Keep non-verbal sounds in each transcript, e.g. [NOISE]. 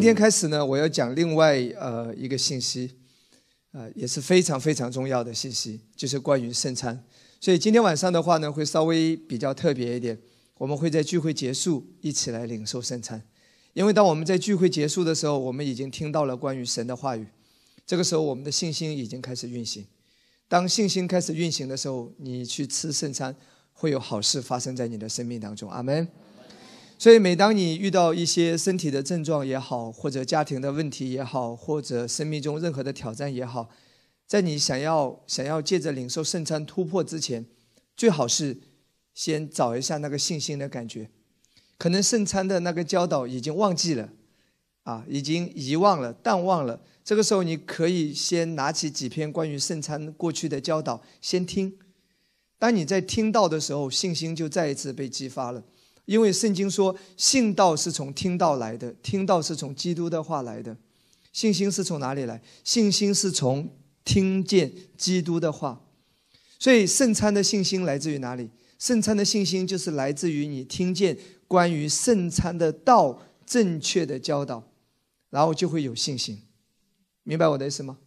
今天开始呢，我要讲另外呃一个信息，呃也是非常非常重要的信息，就是关于圣餐。所以今天晚上的话呢，会稍微比较特别一点，我们会在聚会结束一起来领受圣餐。因为当我们在聚会结束的时候，我们已经听到了关于神的话语，这个时候我们的信心已经开始运行。当信心开始运行的时候，你去吃圣餐，会有好事发生在你的生命当中。阿门。所以，每当你遇到一些身体的症状也好，或者家庭的问题也好，或者生命中任何的挑战也好，在你想要想要借着领受圣餐突破之前，最好是先找一下那个信心的感觉。可能圣餐的那个教导已经忘记了，啊，已经遗忘了、淡忘了。这个时候，你可以先拿起几篇关于圣餐过去的教导，先听。当你在听到的时候，信心就再一次被激发了。因为圣经说，信道是从听道来的，听道是从基督的话来的。信心是从哪里来？信心是从听见基督的话。所以圣餐的信心来自于哪里？圣餐的信心就是来自于你听见关于圣餐的道正确的教导，然后就会有信心。明白我的意思吗？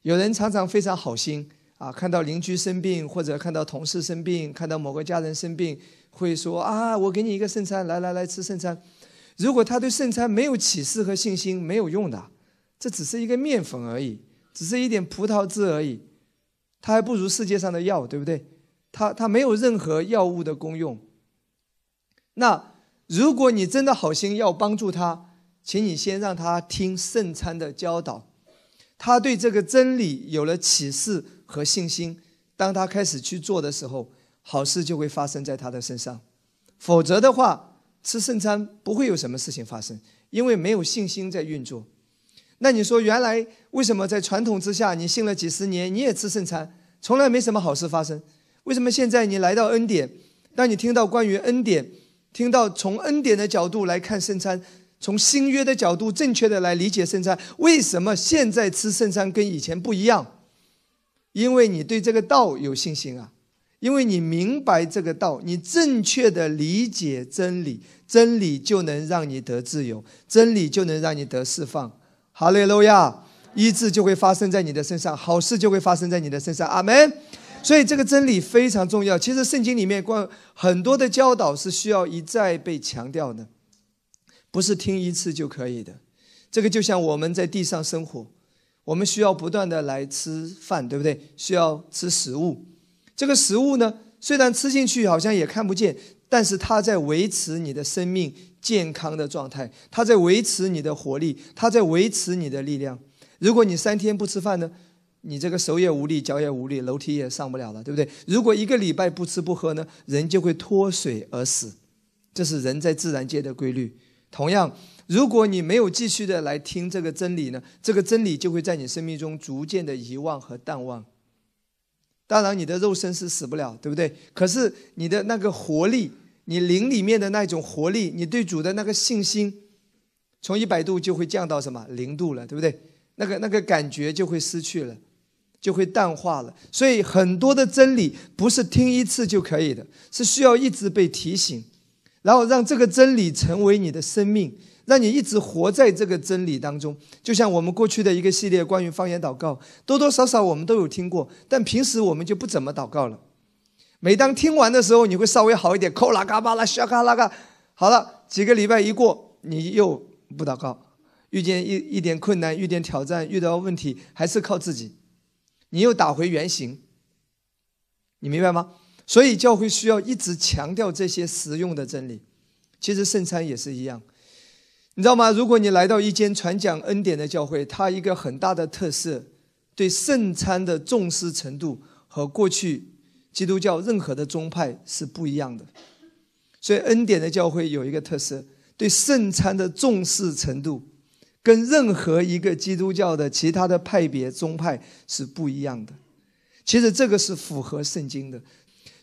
有人常常非常好心啊，看到邻居生病，或者看到同事生病，看到某个家人生病。会说啊，我给你一个圣餐，来来来吃圣餐。如果他对圣餐没有启示和信心，没有用的。这只是一个面粉而已，只是一点葡萄汁而已，它还不如世界上的药，对不对？它它没有任何药物的功用。那如果你真的好心要帮助他，请你先让他听圣餐的教导，他对这个真理有了启示和信心，当他开始去做的时候。好事就会发生在他的身上，否则的话，吃圣餐不会有什么事情发生，因为没有信心在运作。那你说，原来为什么在传统之下，你信了几十年，你也吃圣餐，从来没什么好事发生？为什么现在你来到恩典，当你听到关于恩典，听到从恩典的角度来看圣餐，从新约的角度正确的来理解圣餐，为什么现在吃圣餐跟以前不一样？因为你对这个道有信心啊。因为你明白这个道，你正确的理解真理，真理就能让你得自由，真理就能让你得释放。哈利路亚，医治就会发生在你的身上，好事就会发生在你的身上。阿门。所以这个真理非常重要。其实圣经里面关很多的教导是需要一再被强调的，不是听一次就可以的。这个就像我们在地上生活，我们需要不断的来吃饭，对不对？需要吃食物。这个食物呢，虽然吃进去好像也看不见，但是它在维持你的生命健康的状态，它在维持你的活力，它在维持你的力量。如果你三天不吃饭呢，你这个手也无力，脚也无力，楼梯也上不了了，对不对？如果一个礼拜不吃不喝呢，人就会脱水而死，这是人在自然界的规律。同样，如果你没有继续的来听这个真理呢，这个真理就会在你生命中逐渐的遗忘和淡忘。当然，你的肉身是死不了，对不对？可是你的那个活力，你灵里面的那种活力，你对主的那个信心，从一百度就会降到什么零度了，对不对？那个那个感觉就会失去了，就会淡化了。所以很多的真理不是听一次就可以的，是需要一直被提醒，然后让这个真理成为你的生命。让你一直活在这个真理当中，就像我们过去的一个系列关于方言祷告，多多少少我们都有听过，但平时我们就不怎么祷告了。每当听完的时候，你会稍微好一点，扣啦嘎巴啦沙嘎啦嘎，好了，几个礼拜一过，你又不祷告，遇见一一点困难，遇见挑战，遇到问题，还是靠自己，你又打回原形，你明白吗？所以教会需要一直强调这些实用的真理。其实圣餐也是一样。你知道吗？如果你来到一间传讲恩典的教会，它一个很大的特色，对圣餐的重视程度和过去基督教任何的宗派是不一样的。所以恩典的教会有一个特色，对圣餐的重视程度，跟任何一个基督教的其他的派别宗派是不一样的。其实这个是符合圣经的。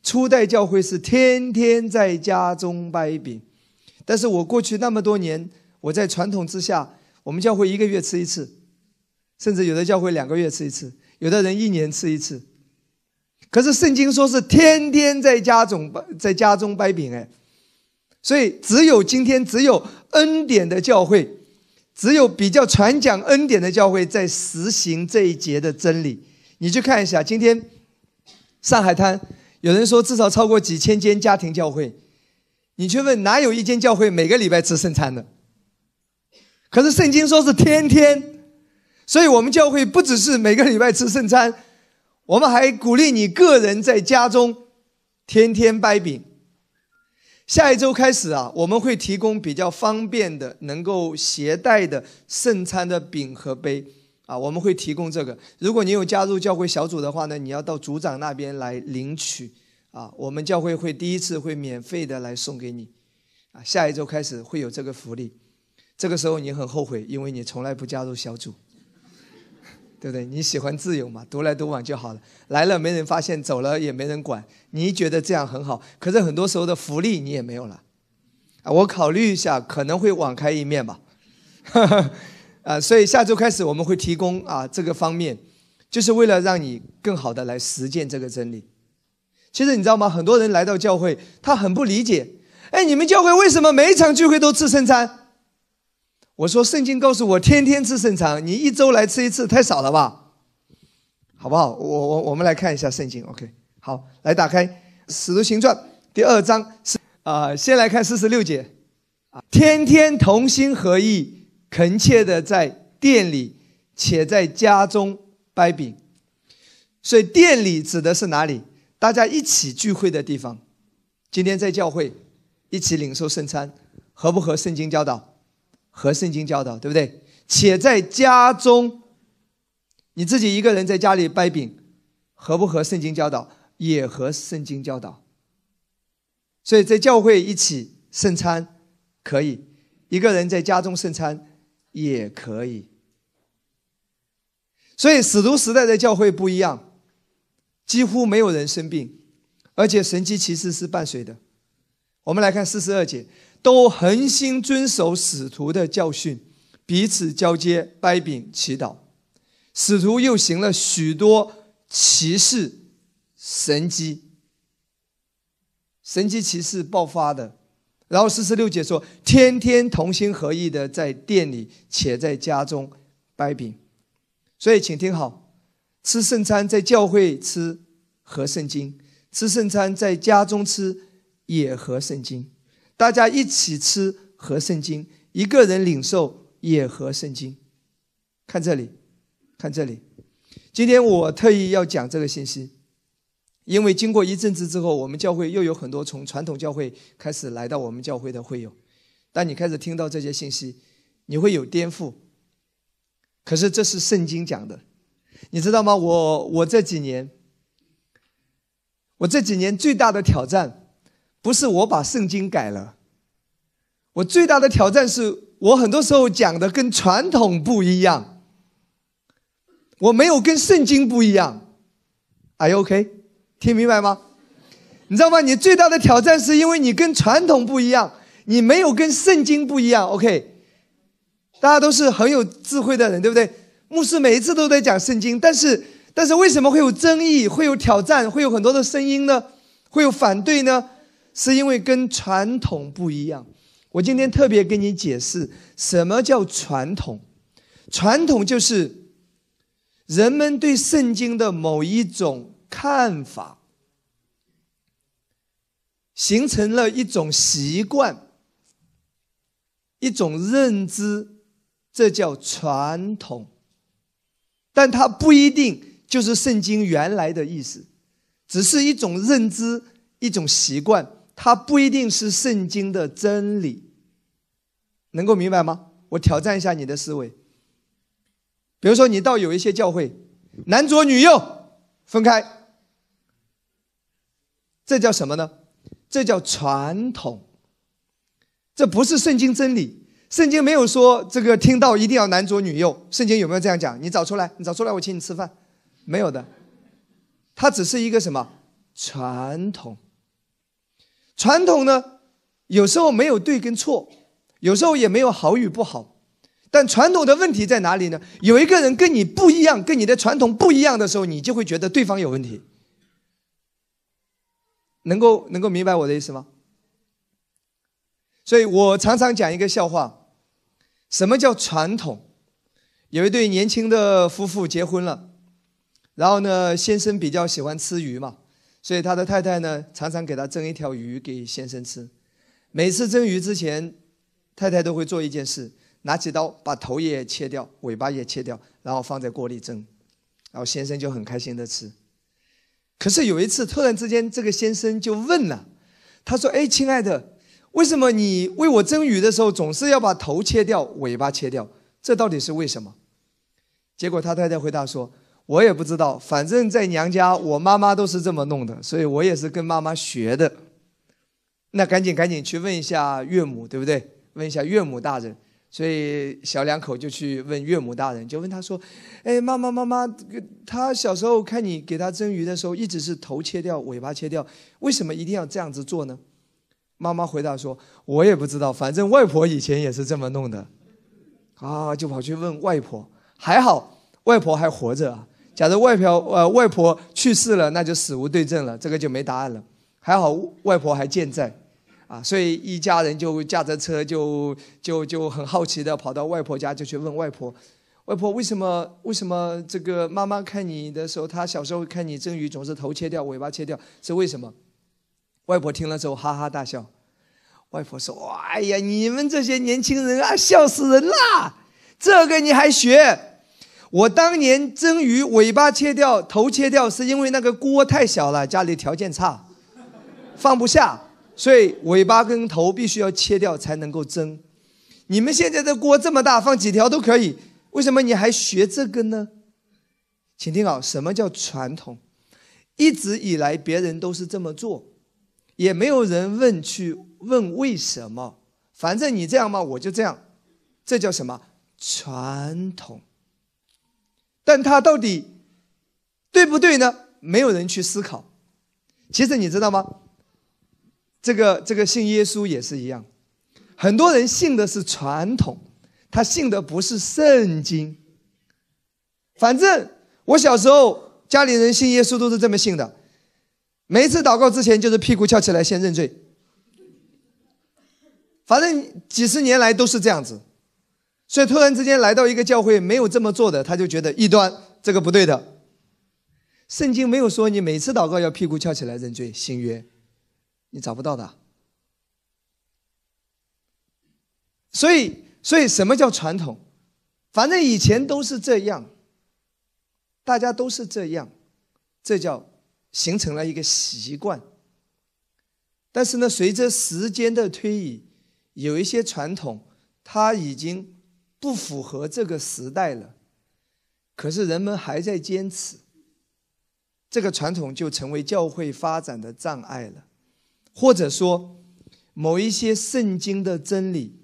初代教会是天天在家中掰饼，但是我过去那么多年。我在传统之下，我们教会一个月吃一次，甚至有的教会两个月吃一次，有的人一年吃一次。可是圣经说是天天在家中在家中掰饼，哎，所以只有今天只有恩典的教会，只有比较传讲恩典的教会在实行这一节的真理。你去看一下，今天上海滩有人说至少超过几千间家庭教会，你去问哪有一间教会每个礼拜吃圣餐的？可是圣经说是天天，所以我们教会不只是每个礼拜吃圣餐，我们还鼓励你个人在家中天天掰饼。下一周开始啊，我们会提供比较方便的、能够携带的圣餐的饼和杯啊，我们会提供这个。如果你有加入教会小组的话呢，你要到组长那边来领取啊。我们教会会第一次会免费的来送给你啊。下一周开始会有这个福利，这个时候你很后悔，因为你从来不加入小组。[LAUGHS] 对不对？你喜欢自由嘛？独来独往就好了。来了没人发现，走了也没人管。你觉得这样很好，可是很多时候的福利你也没有了。我考虑一下，可能会网开一面吧。[LAUGHS] 啊，所以下周开始我们会提供啊这个方面，就是为了让你更好的来实践这个真理。其实你知道吗？很多人来到教会，他很不理解。哎，你们教会为什么每一场聚会都吃圣餐？我说圣经告诉我，天天吃圣餐，你一周来吃一次太少了吧？好不好？我我我们来看一下圣经，OK？好，来打开《使徒行传》第二章，是啊，先来看四十六节，啊，天天同心合意，恳切的在店里，且在家中掰饼。所以店里指的是哪里？大家一起聚会的地方。今天在教会一起领受圣餐，合不合圣经教导？和圣经教导，对不对？且在家中，你自己一个人在家里掰饼，合不合圣经教导？也和圣经教导。所以在教会一起圣餐可以，一个人在家中圣餐也可以。所以使徒时代的教会不一样，几乎没有人生病，而且神迹其实是伴随的。我们来看四十二节。都恒心遵守使徒的教训，彼此交接、掰饼、祈祷。使徒又行了许多奇事、神迹，神迹奇事爆发的。然后四十六节说：天天同心合意的在店里，且在家中掰饼。所以，请听好：吃圣餐在教会吃合圣经，吃圣餐在家中吃也合圣经。大家一起吃和圣经，一个人领受也和圣经。看这里，看这里。今天我特意要讲这个信息，因为经过一阵子之后，我们教会又有很多从传统教会开始来到我们教会的会友。当你开始听到这些信息，你会有颠覆。可是这是圣经讲的，你知道吗？我我这几年，我这几年最大的挑战。不是我把圣经改了，我最大的挑战是我很多时候讲的跟传统不一样，我没有跟圣经不一样，Are you OK？听明白吗？你知道吗？你最大的挑战是因为你跟传统不一样，你没有跟圣经不一样，OK？大家都是很有智慧的人，对不对？牧师每一次都在讲圣经，但是但是为什么会有争议、会有挑战、会有很多的声音呢？会有反对呢？是因为跟传统不一样，我今天特别跟你解释什么叫传统。传统就是人们对圣经的某一种看法，形成了一种习惯、一种认知，这叫传统。但它不一定就是圣经原来的意思，只是一种认知、一种习惯。它不一定是圣经的真理，能够明白吗？我挑战一下你的思维。比如说，你到有一些教会，男左女右分开，这叫什么呢？这叫传统。这不是圣经真理，圣经没有说这个听到一定要男左女右。圣经有没有这样讲？你找出来，你找出来，我请你吃饭。没有的，它只是一个什么传统。传统呢，有时候没有对跟错，有时候也没有好与不好，但传统的问题在哪里呢？有一个人跟你不一样，跟你的传统不一样的时候，你就会觉得对方有问题。能够能够明白我的意思吗？所以我常常讲一个笑话，什么叫传统？有一对年轻的夫妇结婚了，然后呢，先生比较喜欢吃鱼嘛，所以他的太太呢，常常给他蒸一条鱼给先生吃。每次蒸鱼之前，太太都会做一件事：拿起刀把头也切掉，尾巴也切掉，然后放在锅里蒸，然后先生就很开心的吃。可是有一次，突然之间，这个先生就问了，他说：“哎，亲爱的，为什么你为我蒸鱼的时候总是要把头切掉，尾巴切掉？这到底是为什么？”结果他太太回答说：“我也不知道，反正在娘家，我妈妈都是这么弄的，所以我也是跟妈妈学的。那赶紧赶紧去问一下岳母，对不对？问一下岳母大人。所以小两口就去问岳母大人，就问他说：‘哎，妈妈妈妈，他小时候看你给他蒸鱼的时候，一直是头切掉，尾巴切掉，为什么一定要这样子做呢？’妈妈回答说：‘我也不知道，反正外婆以前也是这么弄的。’啊，就跑去问外婆。”还好，外婆还活着啊。假如外婆呃外婆去世了，那就死无对证了，这个就没答案了。还好外婆还健在，啊，所以一家人就驾着车就就就很好奇的跑到外婆家，就去问外婆：外婆为什么为什么这个妈妈看你的时候，她小时候看你蒸鱼总是头切掉，尾巴切掉，是为什么？外婆听了之后哈哈大笑。外婆说：哎呀，你们这些年轻人啊，笑死人啦！这个你还学？我当年蒸鱼，尾巴切掉，头切掉，是因为那个锅太小了，家里条件差，放不下，所以尾巴跟头必须要切掉才能够蒸。你们现在的锅这么大，放几条都可以，为什么你还学这个呢？请听好，什么叫传统？一直以来别人都是这么做，也没有人问去问为什么，反正你这样嘛，我就这样，这叫什么传统？但他到底对不对呢？没有人去思考。其实你知道吗？这个这个信耶稣也是一样，很多人信的是传统，他信的不是圣经。反正我小时候家里人信耶稣都是这么信的，每次祷告之前就是屁股翘起来先认罪。反正几十年来都是这样子。所以突然之间来到一个教会，没有这么做的，他就觉得异端，这个不对的。圣经没有说你每次祷告要屁股翘起来认罪，新约，你找不到的。所以，所以什么叫传统？反正以前都是这样，大家都是这样，这叫形成了一个习惯。但是呢，随着时间的推移，有一些传统，它已经。不符合这个时代了，可是人们还在坚持，这个传统就成为教会发展的障碍了，或者说，某一些圣经的真理，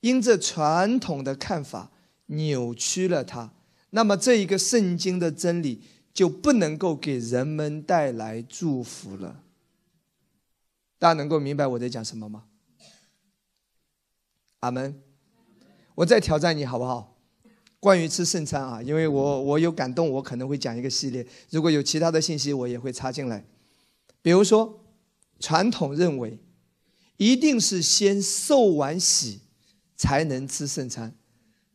因这传统的看法扭曲了它，那么这一个圣经的真理就不能够给人们带来祝福了。大家能够明白我在讲什么吗？阿门。我再挑战你好不好？关于吃圣餐啊，因为我我有感动，我可能会讲一个系列。如果有其他的信息，我也会插进来。比如说，传统认为一定是先受完洗才能吃圣餐，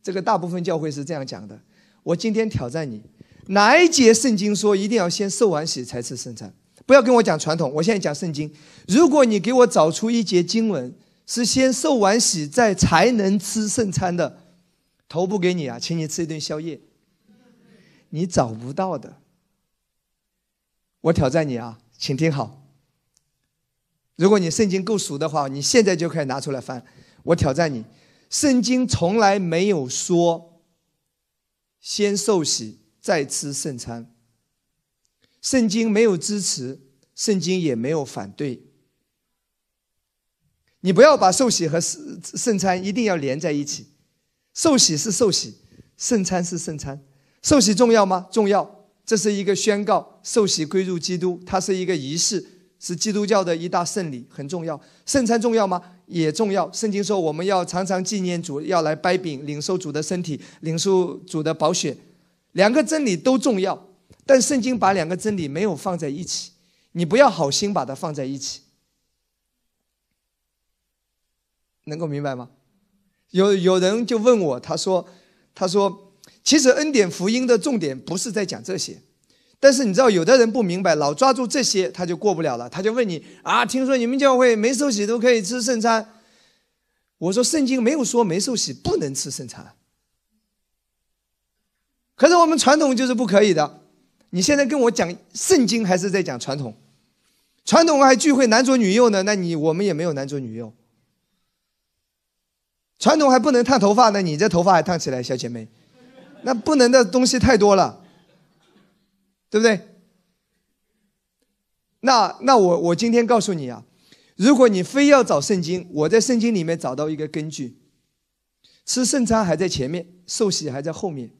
这个大部分教会是这样讲的。我今天挑战你，哪一节圣经说一定要先受完洗才吃圣餐？不要跟我讲传统，我现在讲圣经。如果你给我找出一节经文。是先受完洗再才能吃圣餐的，头不给你啊，请你吃一顿宵夜。你找不到的，我挑战你啊，请听好。如果你圣经够熟的话，你现在就可以拿出来翻。我挑战你，圣经从来没有说先受洗再吃圣餐，圣经没有支持，圣经也没有反对。你不要把受洗和圣圣餐一定要连在一起，受洗是受洗，圣餐是圣餐。受洗重要吗？重要，这是一个宣告，受洗归入基督，它是一个仪式，是基督教的一大圣礼，很重要。圣餐重要吗？也重要。圣经说我们要常常纪念主，要来掰饼，领受主的身体，领受主的宝血，两个真理都重要。但圣经把两个真理没有放在一起，你不要好心把它放在一起。能够明白吗？有有人就问我，他说：“他说，其实恩典福音的重点不是在讲这些，但是你知道，有的人不明白，老抓住这些，他就过不了了。他就问你啊，听说你们教会没受洗都可以吃圣餐？我说，圣经没有说没受洗不能吃圣餐，可是我们传统就是不可以的。你现在跟我讲圣经，还是在讲传统？传统还聚会男左女右呢，那你我们也没有男左女右。”传统还不能烫头发呢，你这头发还烫起来，小姐妹，那不能的东西太多了，对不对？那那我我今天告诉你啊，如果你非要找圣经，我在圣经里面找到一个根据，吃圣餐还在前面，受洗还在后面，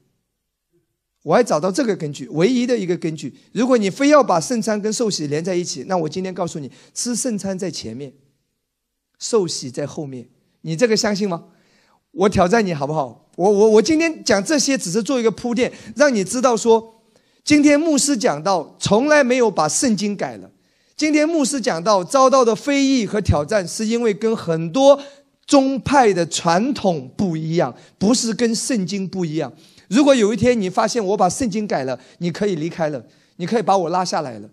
我还找到这个根据，唯一的一个根据。如果你非要把圣餐跟受洗连在一起，那我今天告诉你，吃圣餐在前面，受洗在后面。你这个相信吗？我挑战你好不好？我我我今天讲这些只是做一个铺垫，让你知道说，今天牧师讲到从来没有把圣经改了。今天牧师讲到遭到的非议和挑战，是因为跟很多宗派的传统不一样，不是跟圣经不一样。如果有一天你发现我把圣经改了，你可以离开了，你可以把我拉下来了。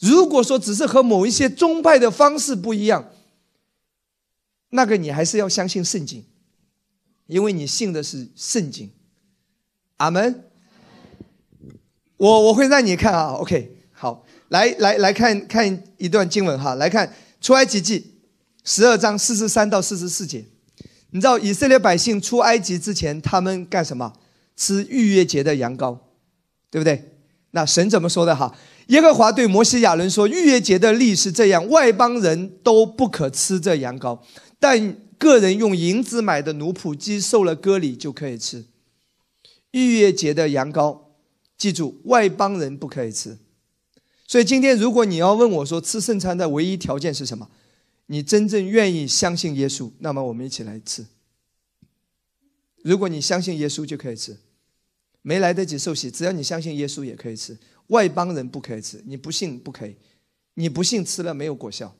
如果说只是和某一些宗派的方式不一样，那个你还是要相信圣经，因为你信的是圣经。阿门。我我会让你看啊，OK，好，来来来看看一段经文哈，来看出埃及记十二章四十三到四十四节。你知道以色列百姓出埃及之前，他们干什么？吃逾越节的羊羔，对不对？那神怎么说的哈？耶和华对摩西亚伦说：逾越节的例是这样，外邦人都不可吃这羊羔。但个人用银子买的奴仆鸡受了割礼就可以吃。逾越节的羊羔，记住外邦人不可以吃。所以今天如果你要问我说吃圣餐的唯一条件是什么？你真正愿意相信耶稣，那么我们一起来吃。如果你相信耶稣就可以吃，没来得及受洗，只要你相信耶稣也可以吃。外邦人不可以吃，你不信不可以，你不信吃了没有果效，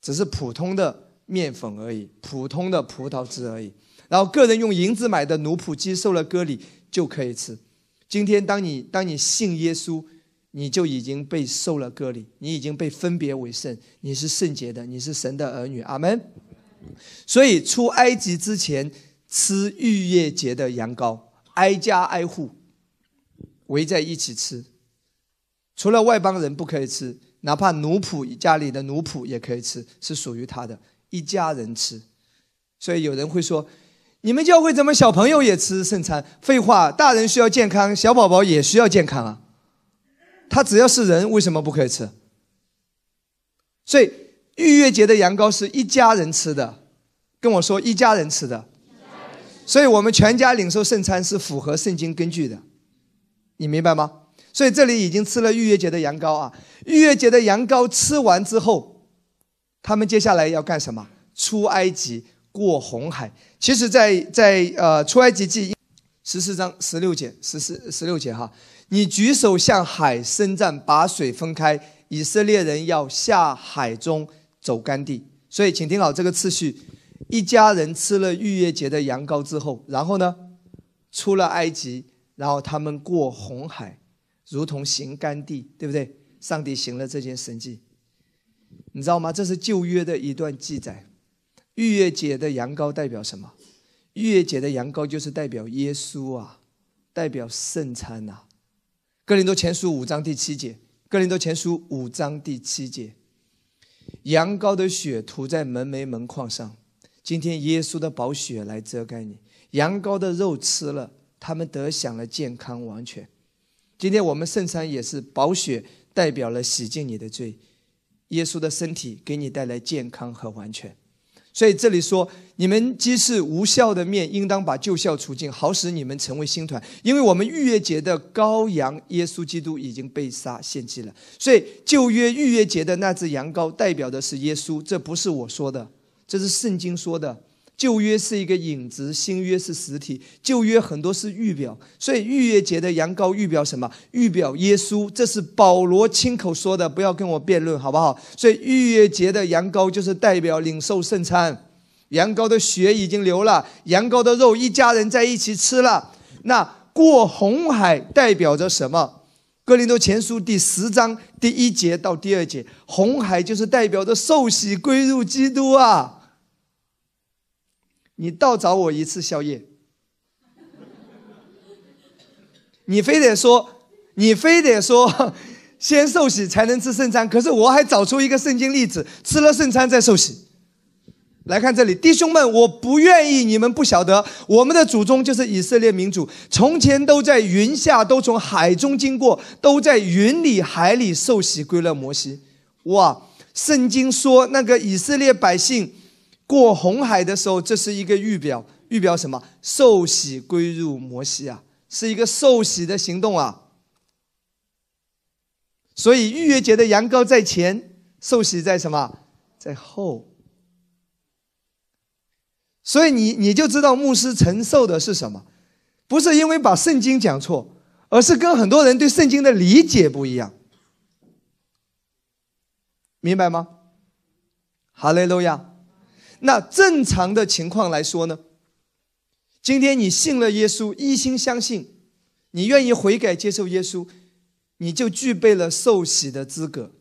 只是普通的。面粉而已，普通的葡萄汁而已。然后个人用银子买的奴仆鸡受了割礼就可以吃。今天当你当你信耶稣，你就已经被受了割礼，你已经被分别为圣，你是圣洁的，你是神的儿女。阿门。所以出埃及之前吃逾越节的羊羔，挨家挨户围在一起吃，除了外邦人不可以吃，哪怕奴仆家里的奴仆也可以吃，是属于他的。一家人吃，所以有人会说：“你们教会怎么小朋友也吃圣餐？”废话，大人需要健康，小宝宝也需要健康啊。他只要是人，为什么不可以吃？所以逾越节的羊羔是一家人吃的，跟我说一家人吃的。所以我们全家领受圣餐是符合圣经根据的，你明白吗？所以这里已经吃了逾越节的羊羔啊。逾越节的羊羔吃完之后。他们接下来要干什么？出埃及，过红海。其实，在在呃出埃及记十四章十六节，十四十六节哈，你举手向海伸战，把水分开，以色列人要下海中走干地。所以，请听好这个次序：一家人吃了逾越节的羊羔之后，然后呢，出了埃及，然后他们过红海，如同行干地，对不对？上帝行了这件神迹。你知道吗？这是旧约的一段记载。逾越节的羊羔代表什么？逾越节的羊羔就是代表耶稣啊，代表圣餐呐。哥林多前书五章第七节，哥林多前书五章第七节，羊羔的血涂在门楣门框上，今天耶稣的宝血来遮盖你。羊羔的肉吃了，他们得享了健康完全。今天我们圣餐也是宝血代表了洗净你的罪。耶稣的身体给你带来健康和完全，所以这里说，你们既是无效的面，应当把旧效除尽，好使你们成为新团。因为我们逾越节的羔羊耶稣基督已经被杀献祭了，所以旧约逾越节的那只羊羔代表的是耶稣，这不是我说的，这是圣经说的。旧约是一个影子，新约是实体。旧约很多是预表，所以逾越节的羊羔预表什么？预表耶稣。这是保罗亲口说的，不要跟我辩论，好不好？所以逾越节的羊羔就是代表领受圣餐，羊羔的血已经流了，羊羔的肉一家人在一起吃了。那过红海代表着什么？哥林多前书第十章第一节到第二节，红海就是代表着受洗归入基督啊！你倒找我一次宵夜，你非得说，你非得说，[LAUGHS] 先受洗才能吃圣餐，可是我还找出一个圣经例子，吃了圣餐再受洗。来看这里，弟兄们，我不愿意你们不晓得，我们的祖宗就是以色列民族，从前都在云下，都从海中经过，都在云里海里受洗归了摩西。哇，圣经说那个以色列百姓过红海的时候，这是一个预表，预表什么？受洗归入摩西啊，是一个受洗的行动啊。所以逾越节的羊羔在前，受洗在什么？在后。所以你你就知道牧师承受的是什么，不是因为把圣经讲错，而是跟很多人对圣经的理解不一样，明白吗？哈利路亚。那正常的情况来说呢，今天你信了耶稣，一心相信，你愿意悔改接受耶稣，你就具备了受洗的资格。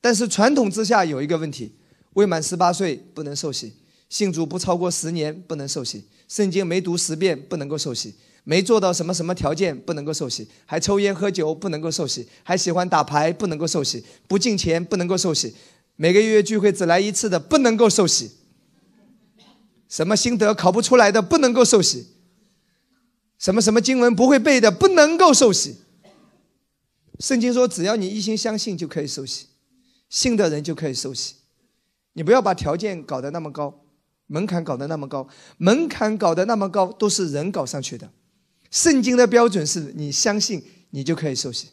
但是传统之下有一个问题，未满十八岁不能受洗。信主不超过十年不能受洗，圣经没读十遍不能够受洗，没做到什么什么条件不能够受洗，还抽烟喝酒不能够受洗，还喜欢打牌不能够受洗，不敬钱不能够受洗，每个月聚会只来一次的不能够受洗，什么心得考不出来的不能够受洗，什么什么经文不会背的不能够受洗。圣经说只要你一心相信就可以受洗，信的人就可以受洗，你不要把条件搞得那么高。门槛搞得那么高，门槛搞得那么高，都是人搞上去的。圣经的标准是你相信，你就可以受洗。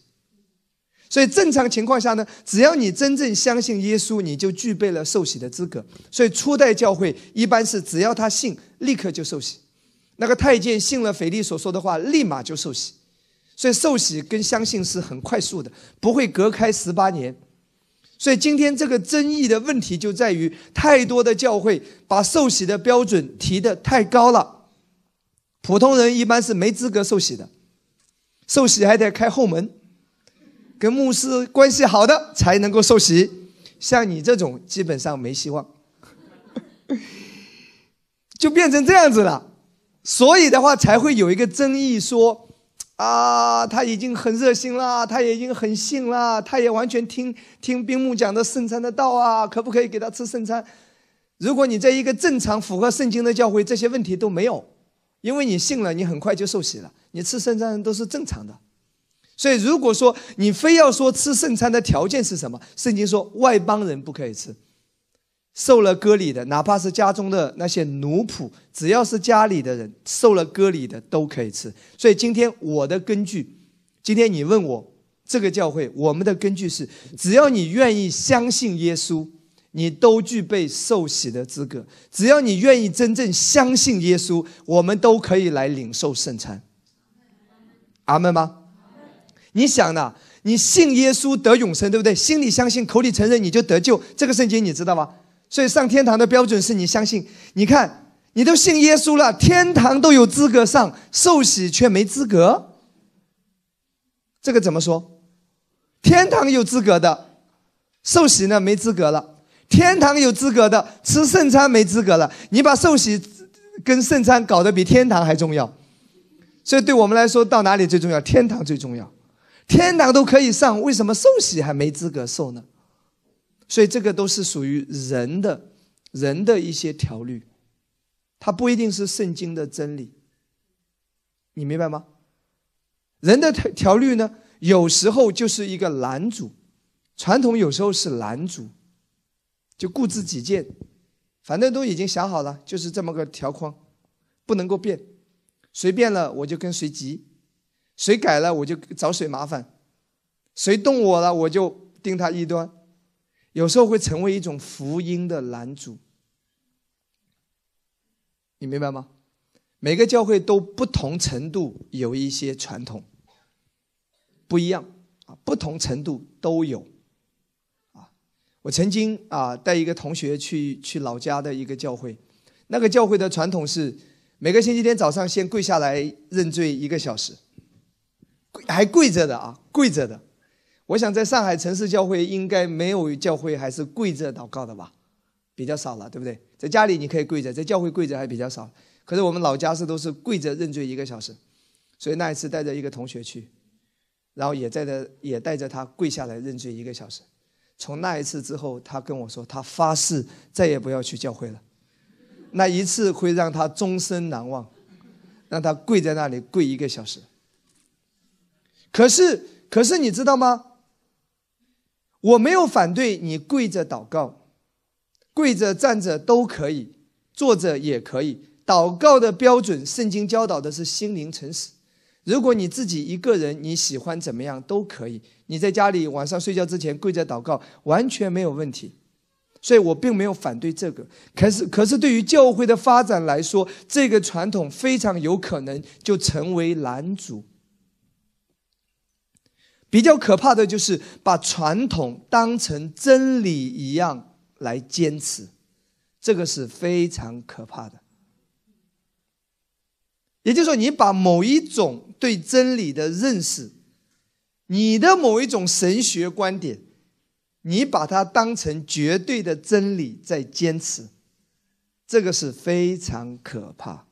所以正常情况下呢，只要你真正相信耶稣，你就具备了受洗的资格。所以初代教会一般是只要他信，立刻就受洗。那个太监信了腓力所说的话，立马就受洗。所以受洗跟相信是很快速的，不会隔开十八年。所以今天这个争议的问题就在于，太多的教会把受洗的标准提得太高了，普通人一般是没资格受洗的，受洗还得开后门，跟牧师关系好的才能够受洗，像你这种基本上没希望，[LAUGHS] 就变成这样子了，所以的话才会有一个争议说。啊，他已经很热心啦，他也已经很信啦，他也完全听听兵木讲的圣餐的道啊，可不可以给他吃圣餐？如果你在一个正常符合圣经的教会，这些问题都没有，因为你信了，你很快就受洗了，你吃圣餐都是正常的。所以，如果说你非要说吃圣餐的条件是什么，圣经说外邦人不可以吃。受了割礼的，哪怕是家中的那些奴仆，只要是家里的人受了割礼的都可以吃。所以今天我的根据，今天你问我这个教会，我们的根据是：只要你愿意相信耶稣，你都具备受洗的资格；只要你愿意真正相信耶稣，我们都可以来领受圣餐。阿门吗？你想呢？你信耶稣得永生，对不对？心里相信，口里承认，你就得救。这个圣经你知道吗？所以上天堂的标准是你相信，你看你都信耶稣了，天堂都有资格上，受洗却没资格，这个怎么说？天堂有资格的，受洗呢没资格了；天堂有资格的，吃圣餐没资格了。你把受洗跟圣餐搞得比天堂还重要，所以对我们来说，到哪里最重要？天堂最重要，天堂都可以上，为什么受洗还没资格受呢？所以这个都是属于人的，人的一些条律，它不一定是圣经的真理，你明白吗？人的条条律呢，有时候就是一个拦阻，传统有时候是拦阻，就固执己见，反正都已经想好了，就是这么个条框，不能够变，谁变了我就跟谁急，谁改了我就找谁麻烦，谁动我了我就定他一端。有时候会成为一种福音的拦阻，你明白吗？每个教会都不同程度有一些传统，不一样啊，不同程度都有啊。我曾经啊带一个同学去去老家的一个教会，那个教会的传统是每个星期天早上先跪下来认罪一个小时，还跪着的啊，跪着的。我想在上海城市教会应该没有教会还是跪着祷告的吧，比较少了，对不对？在家里你可以跪着，在教会跪着还比较少。可是我们老家是都是跪着认罪一个小时，所以那一次带着一个同学去，然后也带着也带着他跪下来认罪一个小时。从那一次之后，他跟我说，他发誓再也不要去教会了。那一次会让他终身难忘，让他跪在那里跪一个小时。可是，可是你知道吗？我没有反对你跪着祷告，跪着站着都可以，坐着也可以。祷告的标准，圣经教导的是心灵诚实。如果你自己一个人，你喜欢怎么样都可以。你在家里晚上睡觉之前跪着祷告，完全没有问题。所以我并没有反对这个。可是，可是对于教会的发展来说，这个传统非常有可能就成为拦阻。比较可怕的就是把传统当成真理一样来坚持，这个是非常可怕的。也就是说，你把某一种对真理的认识，你的某一种神学观点，你把它当成绝对的真理在坚持，这个是非常可怕。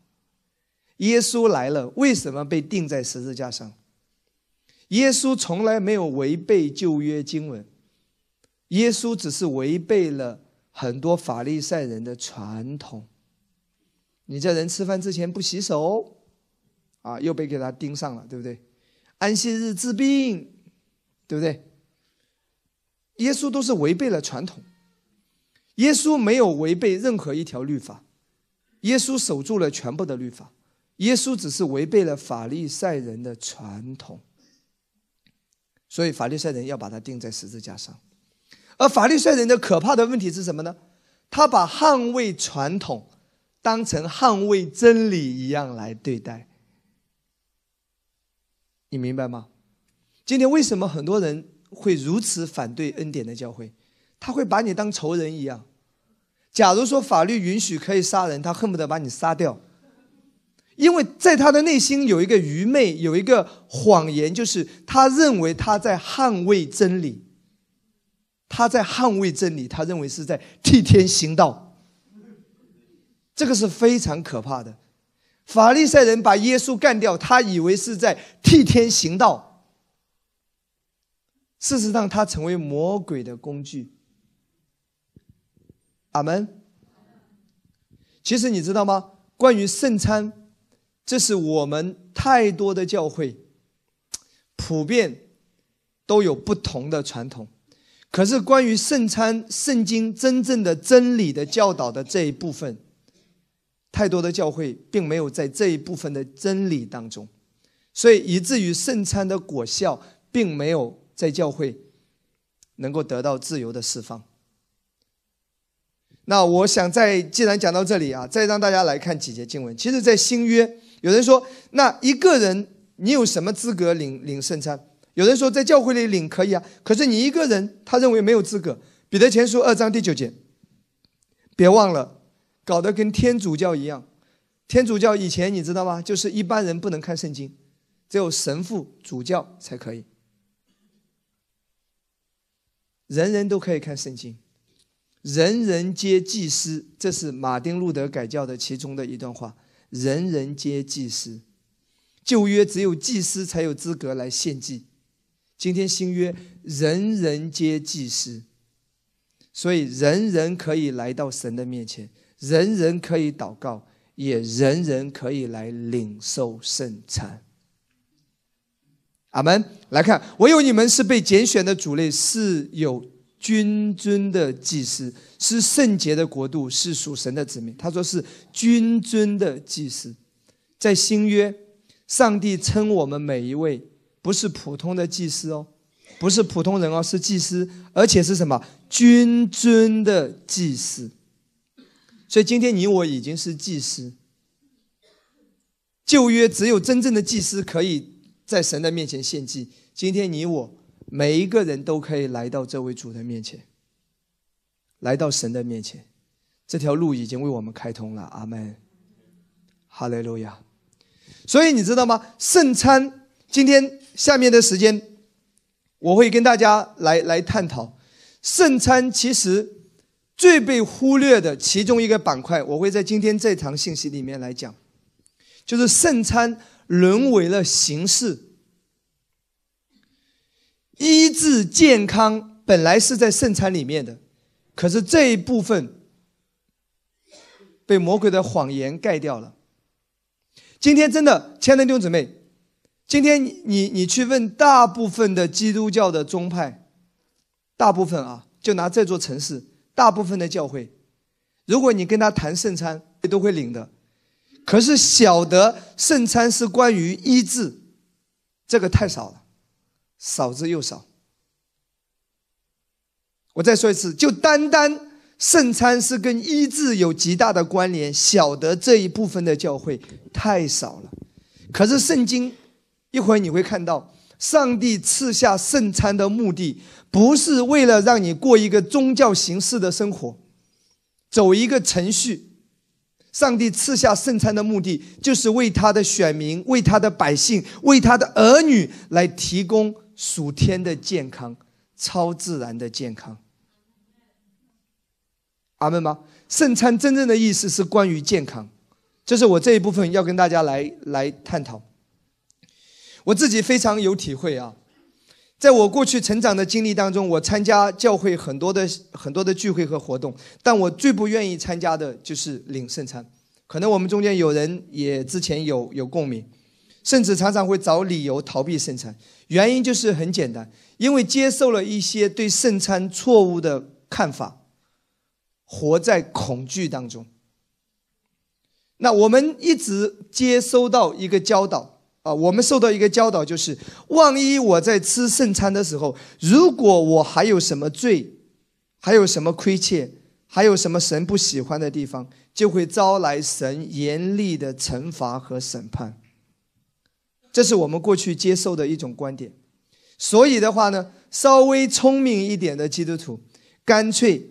耶稣来了，为什么被钉在十字架上？耶稣从来没有违背旧约经文，耶稣只是违背了很多法利赛人的传统。你这人吃饭之前不洗手，啊，又被给他盯上了，对不对？安息日治病，对不对？耶稣都是违背了传统，耶稣没有违背任何一条律法，耶稣守住了全部的律法，耶稣只是违背了法利赛人的传统。所以法利赛人要把他钉在十字架上，而法利赛人的可怕的问题是什么呢？他把捍卫传统当成捍卫真理一样来对待。你明白吗？今天为什么很多人会如此反对恩典的教会？他会把你当仇人一样。假如说法律允许可以杀人，他恨不得把你杀掉。因为在他的内心有一个愚昧，有一个谎言，就是他认为他在捍卫真理，他在捍卫真理，他认为是在替天行道，这个是非常可怕的。法利赛人把耶稣干掉，他以为是在替天行道，事实上他成为魔鬼的工具。阿门。其实你知道吗？关于圣餐。这是我们太多的教会，普遍都有不同的传统。可是关于圣餐、圣经真正的真理的教导的这一部分，太多的教会并没有在这一部分的真理当中，所以以至于圣餐的果效并没有在教会能够得到自由的释放。那我想在既然讲到这里啊，再让大家来看几节经文。其实，在新约。有人说，那一个人你有什么资格领领圣餐？有人说在教会里领可以啊，可是你一个人，他认为没有资格。彼得前书二章第九节，别忘了，搞得跟天主教一样。天主教以前你知道吗？就是一般人不能看圣经，只有神父、主教才可以，人人都可以看圣经，人人皆祭司。这是马丁路德改教的其中的一段话。人人皆祭司，旧约只有祭司才有资格来献祭，今天新约人人皆祭司，所以人人可以来到神的面前，人人可以祷告，也人人可以来领受圣餐。阿门。来看，唯有你们是被拣选的主类，是有。君尊的祭司是圣洁的国度，是属神的子民。他说是君尊的祭司，在新约，上帝称我们每一位不是普通的祭司哦，不是普通人哦，是祭司，而且是什么君尊的祭司。所以今天你我已经是祭司。旧约只有真正的祭司可以在神的面前献祭，今天你我。每一个人都可以来到这位主的面前，来到神的面前，这条路已经为我们开通了。阿门，哈利路亚。所以你知道吗？圣餐今天下面的时间，我会跟大家来来探讨圣餐。其实最被忽略的其中一个板块，我会在今天这堂信息里面来讲，就是圣餐沦为了形式。医治健康本来是在圣餐里面的，可是这一部分被魔鬼的谎言盖掉了。今天真的，亲爱的弟兄姊妹，今天你你去问大部分的基督教的宗派，大部分啊，就拿这座城市，大部分的教会，如果你跟他谈圣餐，都会领的。可是晓得圣餐是关于医治，这个太少了，少之又少。我再说一次，就单单。圣餐是跟医治有极大的关联，晓得这一部分的教会太少了。可是圣经一会儿你会看到，上帝赐下圣餐的目的，不是为了让你过一个宗教形式的生活，走一个程序。上帝赐下圣餐的目的，就是为他的选民、为他的百姓、为他的儿女来提供属天的健康、超自然的健康。阿门吗？圣餐真正的意思是关于健康，这是我这一部分要跟大家来来探讨。我自己非常有体会啊，在我过去成长的经历当中，我参加教会很多的很多的聚会和活动，但我最不愿意参加的就是领圣餐。可能我们中间有人也之前有有共鸣，甚至常常会找理由逃避圣餐。原因就是很简单，因为接受了一些对圣餐错误的看法。活在恐惧当中。那我们一直接收到一个教导啊，我们受到一个教导，就是万一我在吃圣餐的时候，如果我还有什么罪，还有什么亏欠，还有什么神不喜欢的地方，就会招来神严厉的惩罚和审判。这是我们过去接受的一种观点。所以的话呢，稍微聪明一点的基督徒，干脆。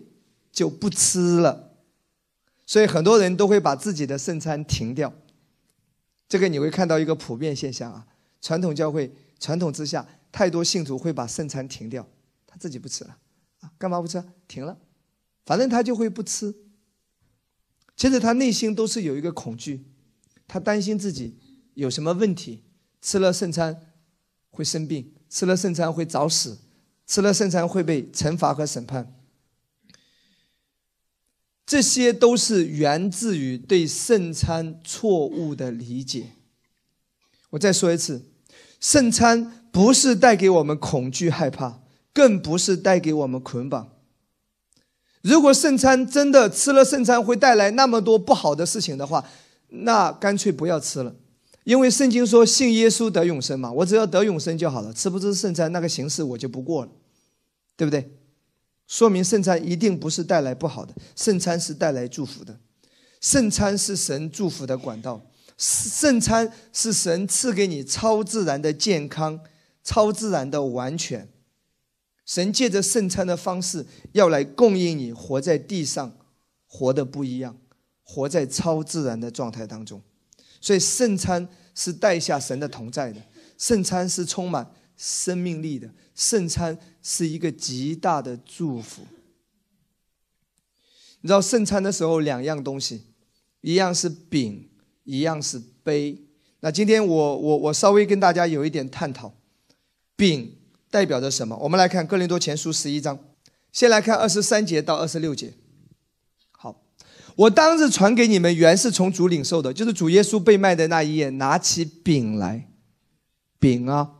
就不吃了，所以很多人都会把自己的圣餐停掉。这个你会看到一个普遍现象啊，传统教会传统之下，太多信徒会把圣餐停掉，他自己不吃了啊，干嘛不吃？停了，反正他就会不吃。其实他内心都是有一个恐惧，他担心自己有什么问题，吃了圣餐会生病，吃了圣餐会早死，吃了圣餐会被惩罚和审判。这些都是源自于对圣餐错误的理解。我再说一次，圣餐不是带给我们恐惧害怕，更不是带给我们捆绑。如果圣餐真的吃了圣餐会带来那么多不好的事情的话，那干脆不要吃了。因为圣经说信耶稣得永生嘛，我只要得永生就好了，吃不吃圣餐那个形式我就不过了，对不对？说明圣餐一定不是带来不好的，圣餐是带来祝福的，圣餐是神祝福的管道，圣餐是神赐给你超自然的健康、超自然的完全。神借着圣餐的方式要来供应你活在地上，活的不一样，活在超自然的状态当中。所以圣餐是带下神的同在的，圣餐是充满生命力的。圣餐是一个极大的祝福。你知道圣餐的时候，两样东西，一样是饼，一样是杯。那今天我我我稍微跟大家有一点探讨，饼代表着什么？我们来看哥林多前书十一章，先来看二十三节到二十六节。我当日传给你们，原是从主领受的，就是主耶稣被卖的那一夜，拿起饼来，饼啊。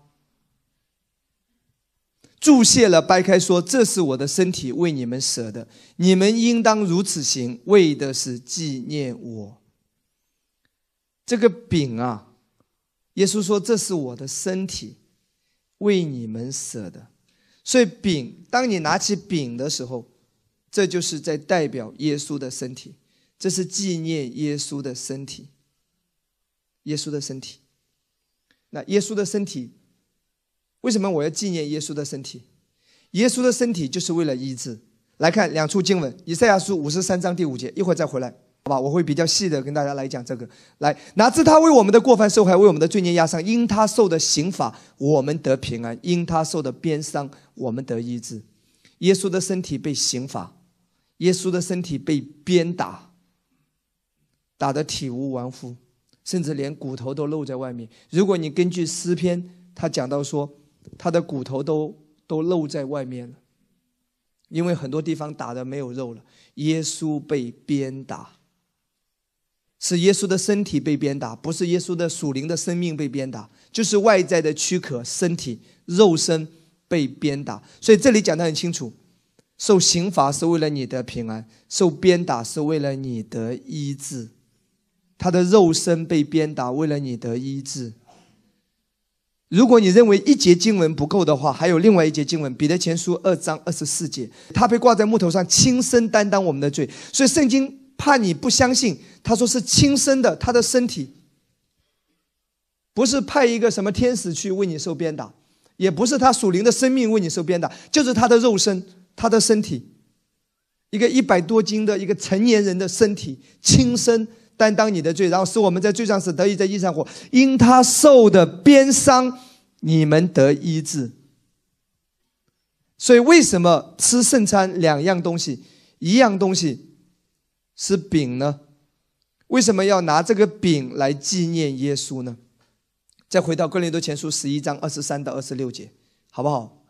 注谢了，掰开说：“这是我的身体，为你们舍的。你们应当如此行，为的是纪念我。”这个饼啊，耶稣说：“这是我的身体，为你们舍的。”所以饼，当你拿起饼的时候，这就是在代表耶稣的身体，这是纪念耶稣的身体。耶稣的身体，那耶稣的身体。为什么我要纪念耶稣的身体？耶稣的身体就是为了医治，来看两处经文，以赛亚书五十三章第五节，一会儿再回来，好吧？我会比较细的跟大家来讲这个。来，哪知他为我们的过犯受害，为我们的罪孽压伤，因他受的刑罚，我们得平安；因他受的鞭伤，我们得医治。耶稣的身体被刑罚，耶稣的身体被鞭打，打得体无完肤，甚至连骨头都露在外面。如果你根据诗篇，他讲到说，他的骨头都都露在外面了。因为很多地方打的没有肉了，耶稣被鞭打，是耶稣的身体被鞭打，不是耶稣的属灵的生命被鞭打，就是外在的躯壳、身体、肉身被鞭打。所以这里讲的很清楚，受刑罚是为了你的平安，受鞭打是为了你的医治。他的肉身被鞭打，为了你的医治。如果你认为一节经文不够的话，还有另外一节经文，彼得前书二章二十四节，他被挂在木头上，亲身担当我们的罪。所以圣经怕你不相信，他说是亲身的，他的身体，不是派一个什么天使去为你受鞭打，也不是他属灵的生命为你受鞭打，就是他的肉身，他的身体，一个一百多斤的一个成年人的身体，亲身。担当你的罪，然后使我们在罪上死，得以在义上活。因他受的鞭伤，你们得医治。所以，为什么吃圣餐两样东西，一样东西是饼呢？为什么要拿这个饼来纪念耶稣呢？再回到哥林多前书十一章二十三到二十六节，好不好？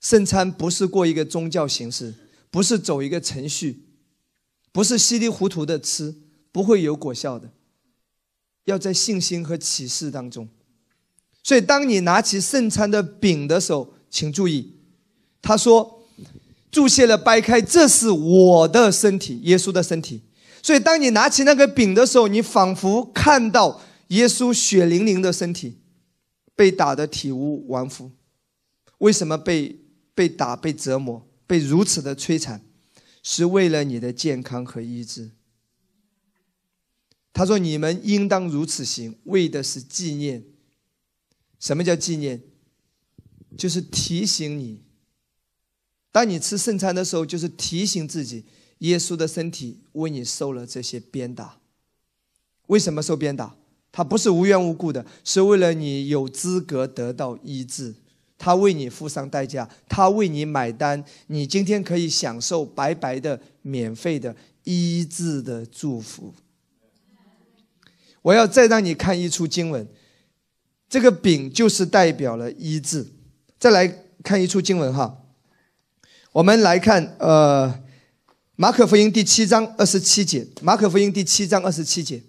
圣餐不是过一个宗教形式，不是走一个程序，不是稀里糊涂的吃。不会有果效的，要在信心和启示当中。所以，当你拿起圣餐的饼的时候，请注意，他说：“注谢了，掰开，这是我的身体，耶稣的身体。”所以，当你拿起那个饼的时候，你仿佛看到耶稣血淋淋的身体被打得体无完肤。为什么被被打、被折磨、被如此的摧残？是为了你的健康和医治。他说：“你们应当如此行，为的是纪念。什么叫纪念？就是提醒你，当你吃圣餐的时候，就是提醒自己，耶稣的身体为你受了这些鞭打。为什么受鞭打？他不是无缘无故的，是为了你有资格得到医治。他为你付上代价，他为你买单。你今天可以享受白白的、免费的医治的祝福。”我要再让你看一出经文，这个饼就是代表了医治。再来看一出经文哈，我们来看呃，马可福音第七章二十七节，马可福音第七章二十七节，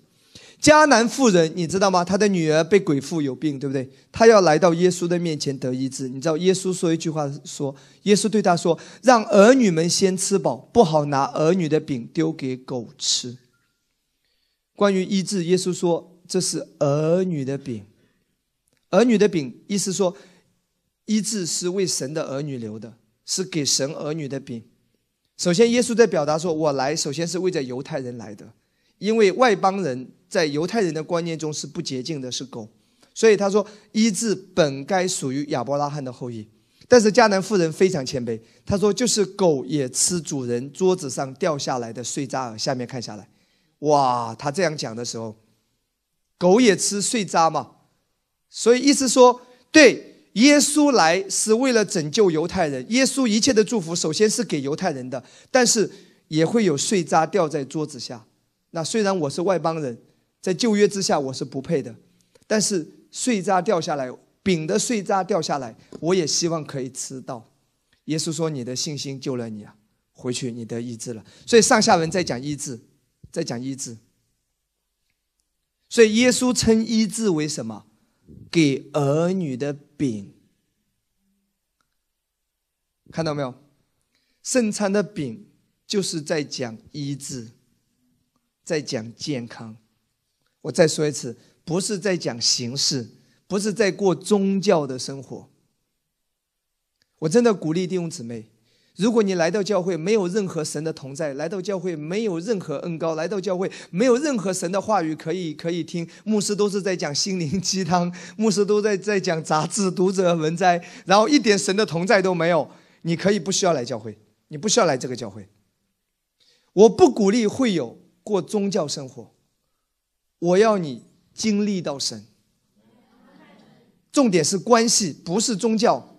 迦南妇人你知道吗？她的女儿被鬼附有病，对不对？她要来到耶稣的面前得医治。你知道耶稣说一句话说，耶稣对她说：“让儿女们先吃饱，不好拿儿女的饼丢给狗吃。”关于医治，耶稣说这是儿女的饼。儿女的饼，意思说医治是为神的儿女留的，是给神儿女的饼。首先，耶稣在表达说：“我来，首先是为着犹太人来的，因为外邦人在犹太人的观念中是不洁净的，是狗。所以他说，医治本该属于亚伯拉罕的后裔。但是迦南妇人非常谦卑，他说，就是狗也吃主人桌子上掉下来的碎渣儿。下面看下来。哇，他这样讲的时候，狗也吃碎渣嘛，所以意思说，对，耶稣来是为了拯救犹太人，耶稣一切的祝福首先是给犹太人的，但是也会有碎渣掉在桌子下。那虽然我是外邦人，在旧约之下我是不配的，但是碎渣掉下来，饼的碎渣掉下来，我也希望可以吃到。耶稣说：“你的信心救了你啊，回去你得医治了。”所以上下文在讲医治。在讲医治，所以耶稣称医治为什么？给儿女的饼，看到没有？圣餐的饼就是在讲医治，在讲健康。我再说一次，不是在讲形式，不是在过宗教的生活。我真的鼓励弟兄姊妹。如果你来到教会没有任何神的同在，来到教会没有任何恩高，来到教会没有任何神的话语可以 [LAUGHS] 可以听，牧师都是在讲心灵鸡汤，牧师都在在讲杂志读者文摘，然后一点神的同在都没有，你可以不需要来教会，你不需要来这个教会。我不鼓励会友过宗教生活，我要你经历到神。重点是关系，不是宗教。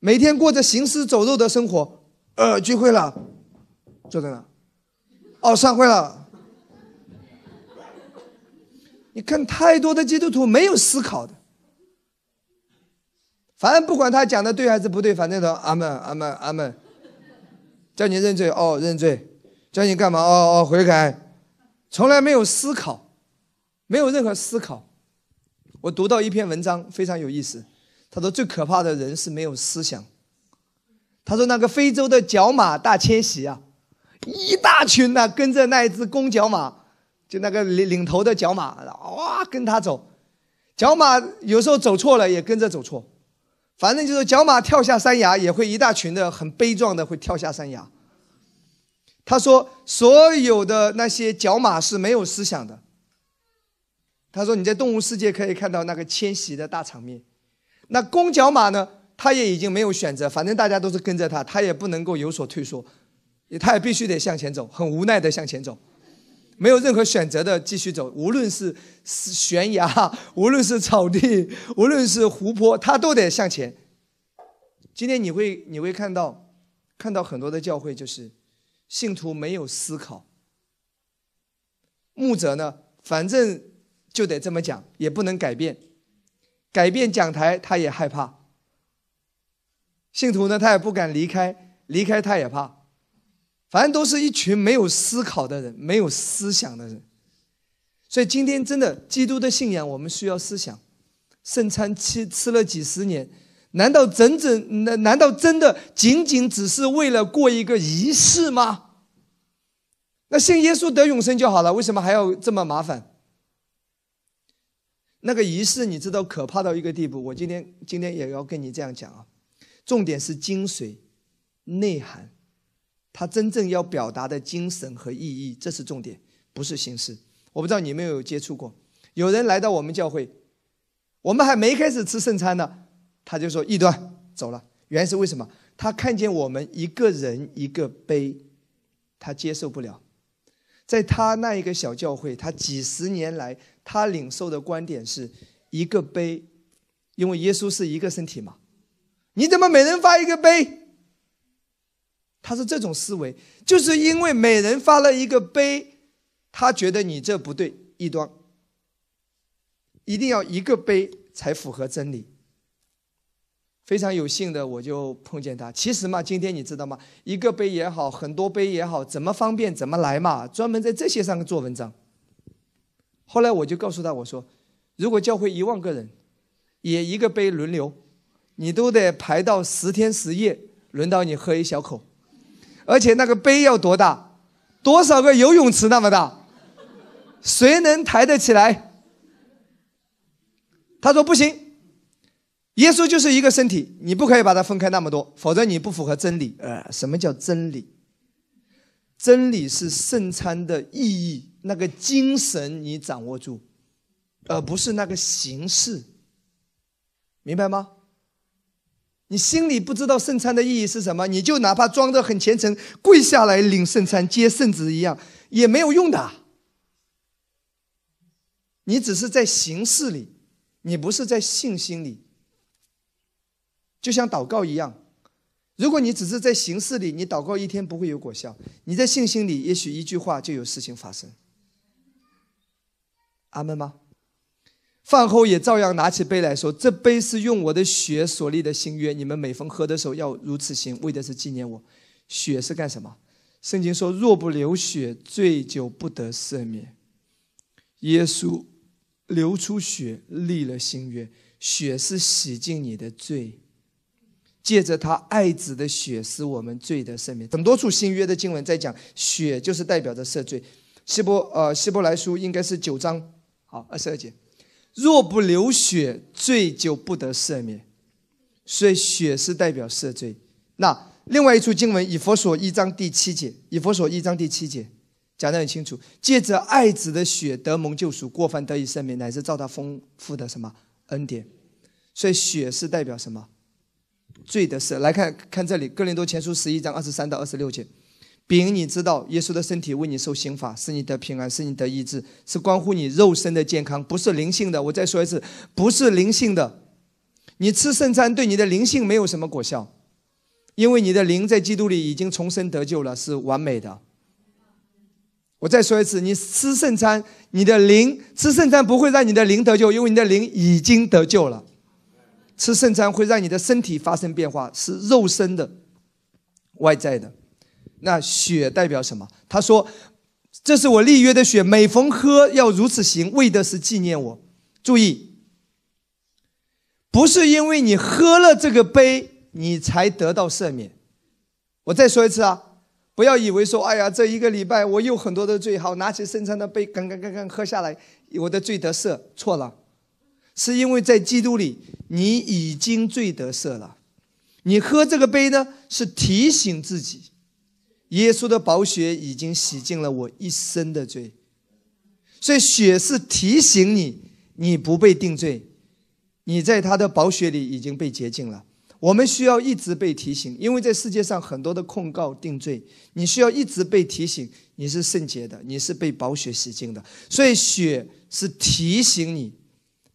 每天过着行尸走肉的生活，呃，聚会了，坐在那？哦，散会了。你看，太多的基督徒没有思考的，反正不管他讲的对还是不对，反正都阿门阿门阿门。叫你认罪哦，认罪；叫你干嘛哦哦，悔改。从来没有思考，没有任何思考。我读到一篇文章，非常有意思。他说最可怕的人是没有思想。他说那个非洲的角马大迁徙啊，一大群呢跟着那一只公角马。就那个领领头的角马，哇，跟他走，角马有时候走错了也跟着走错，反正就是角马跳下山崖也会一大群的很悲壮的会跳下山崖。他说所有的那些角马是没有思想的。他说你在动物世界可以看到那个迁徙的大场面，那公角马呢，他也已经没有选择，反正大家都是跟着他，他也不能够有所退缩，他也必须得向前走，很无奈的向前走。没有任何选择的继续走，无论是悬崖，无论是草地，无论是湖泊，他都得向前。今天你会你会看到，看到很多的教会就是信徒没有思考，牧者呢，反正就得这么讲，也不能改变，改变讲台他也害怕，信徒呢他也不敢离开，离开他也怕。反正都是一群没有思考的人，没有思想的人。所以今天真的，基督的信仰我们需要思想。圣餐吃吃了几十年，难道整整难难道真的仅仅只是为了过一个仪式吗？那信耶稣得永生就好了，为什么还要这么麻烦？那个仪式你知道可怕到一个地步，我今天今天也要跟你这样讲啊。重点是精髓、内涵。他真正要表达的精神和意义，这是重点，不是形式。我不知道你有没有接触过，有人来到我们教会，我们还没开始吃圣餐呢，他就说异端走了。原因是为什么？他看见我们一个人一个杯，他接受不了。在他那一个小教会，他几十年来他领受的观点是一个杯，因为耶稣是一个身体嘛，你怎么每人发一个杯？他是这种思维，就是因为每人发了一个杯，他觉得你这不对，异端，一定要一个杯才符合真理。非常有幸的，我就碰见他。其实嘛，今天你知道吗？一个杯也好，很多杯也好，怎么方便怎么来嘛，专门在这些上做文章。后来我就告诉他，我说，如果教会一万个人，也一个杯轮流，你都得排到十天十夜，轮到你喝一小口。而且那个杯要多大？多少个游泳池那么大？谁能抬得起来？他说不行，耶稣就是一个身体，你不可以把它分开那么多，否则你不符合真理。呃，什么叫真理？真理是圣餐的意义，那个精神你掌握住，而不是那个形式，明白吗？你心里不知道圣餐的意义是什么，你就哪怕装着很虔诚，跪下来领圣餐、接圣旨一样，也没有用的。你只是在形式里，你不是在信心里。就像祷告一样，如果你只是在形式里，你祷告一天不会有果效；你在信心里，也许一句话就有事情发生。阿门吗？饭后也照样拿起杯来说：“这杯是用我的血所立的新约，你们每逢喝的时候要如此行，为的是纪念我。血是干什么？圣经说：若不流血，罪就不得赦免。耶稣流出血立了新约，血是洗净你的罪，借着他爱子的血，使我们罪的赦免。很多处新约的经文在讲血，就是代表着赦罪。希伯呃希伯来书应该是九章好二十二节。”若不流血，罪就不得赦免，所以血是代表赦罪。那另外一处经文，以佛所一章第七节，以佛所一章第七节讲得很清楚：借着爱子的血得蒙救赎，过犯得以赦免，乃是照他丰富的什么恩典。所以血是代表什么？罪的赦。来看看这里，《哥林多前书》十一章二十三到二十六节。丙，你知道耶稣的身体为你受刑罚，使你得平安，使你得医治，是关乎你肉身的健康，不是灵性的。我再说一次，不是灵性的。你吃圣餐对你的灵性没有什么果效，因为你的灵在基督里已经重生得救了，是完美的。我再说一次，你吃圣餐，你的灵吃圣餐不会让你的灵得救，因为你的灵已经得救了。吃圣餐会让你的身体发生变化，是肉身的、外在的。那血代表什么？他说：“这是我立约的血，每逢喝要如此行，为的是纪念我。”注意，不是因为你喝了这个杯，你才得到赦免。我再说一次啊，不要以为说：“哎呀，这一个礼拜我有很多的罪，好拿起圣餐的杯，刚刚刚刚喝下来，我的罪得赦。”错了，是因为在基督里，你已经罪得赦了。你喝这个杯呢，是提醒自己。耶稣的宝血已经洗净了我一生的罪，所以血是提醒你，你不被定罪，你在他的宝血里已经被洁净了。我们需要一直被提醒，因为在世界上很多的控告定罪，你需要一直被提醒，你是圣洁的，你是被宝血洗净的。所以血是提醒你，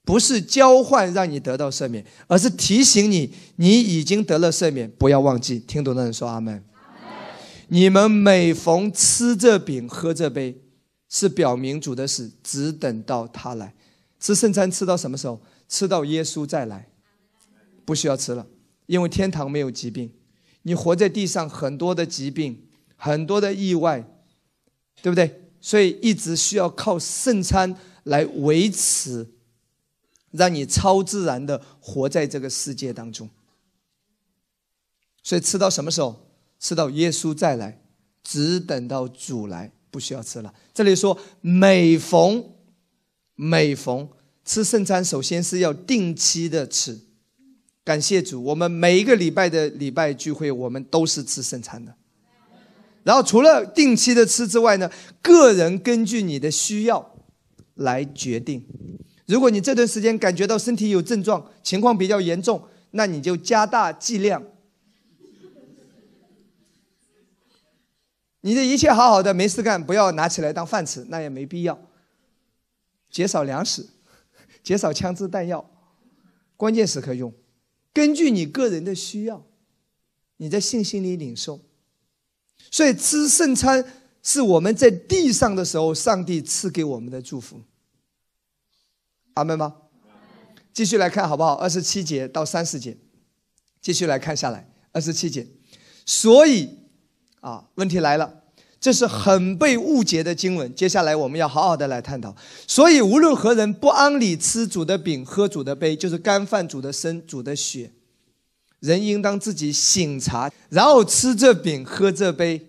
不是交换让你得到赦免，而是提醒你，你已经得了赦免，不要忘记。听懂的人说阿门。你们每逢吃这饼、喝这杯，是表明主的死，只等到他来。吃圣餐吃到什么时候？吃到耶稣再来，不需要吃了，因为天堂没有疾病。你活在地上，很多的疾病，很多的意外，对不对？所以一直需要靠圣餐来维持，让你超自然的活在这个世界当中。所以吃到什么时候？吃到耶稣再来，只等到主来，不需要吃了。这里说每逢每逢吃圣餐，首先是要定期的吃。感谢主，我们每一个礼拜的礼拜聚会，我们都是吃圣餐的。然后除了定期的吃之外呢，个人根据你的需要来决定。如果你这段时间感觉到身体有症状，情况比较严重，那你就加大剂量。你的一切好好的没事干，不要拿起来当饭吃，那也没必要。减少粮食，减少枪支弹药，关键时刻用。根据你个人的需要，你在信心里领受。所以吃圣餐是我们在地上的时候，上帝赐给我们的祝福。阿门吗？继续来看好不好？二十七节到三十节，继续来看下来。二十七节，所以。啊，问题来了，这是很被误解的经文。接下来我们要好好的来探讨。所以无论何人不安理吃主的饼，喝主的杯，就是干饭主的身，主的血，人应当自己醒察，然后吃这饼，喝这杯。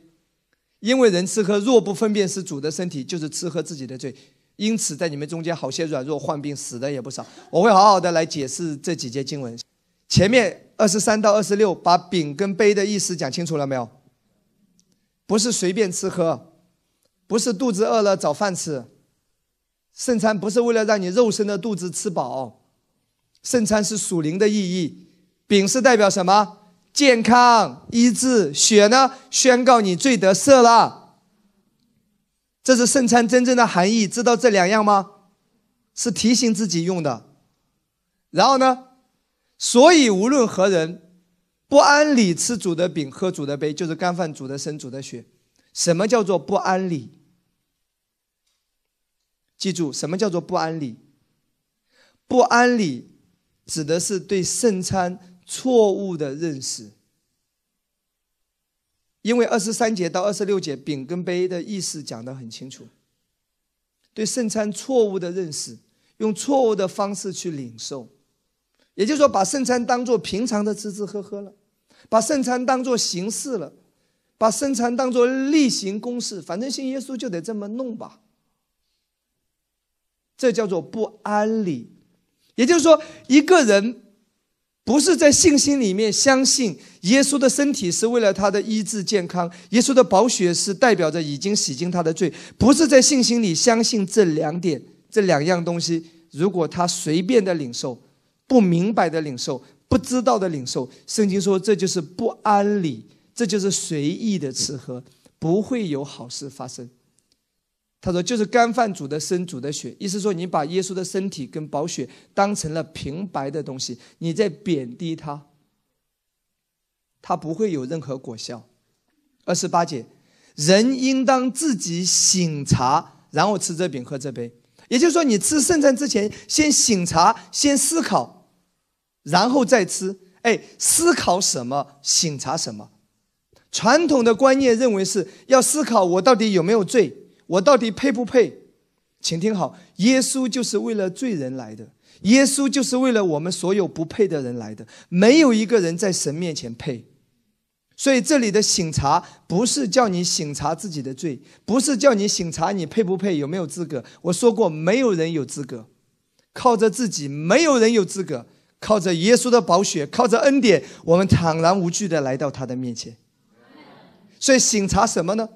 因为人吃喝若不分辨是主的身体，就是吃喝自己的罪。因此在你们中间好些软弱患病死的也不少。我会好好的来解释这几节经文。前面二十三到二十六把饼跟杯的意思讲清楚了没有？不是随便吃喝，不是肚子饿了找饭吃。圣餐不是为了让你肉身的肚子吃饱，圣餐是属灵的意义。饼是代表什么？健康、医治。血呢？宣告你罪得赦了。这是圣餐真正的含义。知道这两样吗？是提醒自己用的。然后呢？所以无论何人。不安理吃主的饼，喝主的杯，就是干饭煮的身煮的血。什么叫做不安理？记住，什么叫做不安理？不安理指的是对圣餐错误的认识。因为二十三节到二十六节，饼跟杯的意思讲得很清楚。对圣餐错误的认识，用错误的方式去领受。也就是说，把圣餐当做平常的吃吃喝喝了，把圣餐当做形式了，把圣餐当做例行公事，反正信耶稣就得这么弄吧。这叫做不安理。也就是说，一个人不是在信心里面相信耶稣的身体是为了他的医治健康，耶稣的宝血是代表着已经洗净他的罪，不是在信心里相信这两点、这两样东西，如果他随便的领受。不明白的领受，不知道的领受。圣经说这就是不安理，这就是随意的吃喝，不会有好事发生。他说就是干饭煮的生煮的血，意思说你把耶稣的身体跟宝血当成了平白的东西，你在贬低他，他不会有任何果效。二十八节，人应当自己醒茶，然后吃这饼喝这杯。也就是说，你吃圣餐之前，先醒茶，先思考，然后再吃。哎，思考什么？醒茶什么？传统的观念认为是要思考我到底有没有罪，我到底配不配？请听好，耶稣就是为了罪人来的，耶稣就是为了我们所有不配的人来的，没有一个人在神面前配。所以这里的醒察不是叫你醒察自己的罪，不是叫你醒察你配不配有没有资格。我说过，没有人有资格，靠着自己没有人有资格，靠着耶稣的宝血，靠着恩典，我们坦然无惧的来到他的面前。所以醒察什么呢？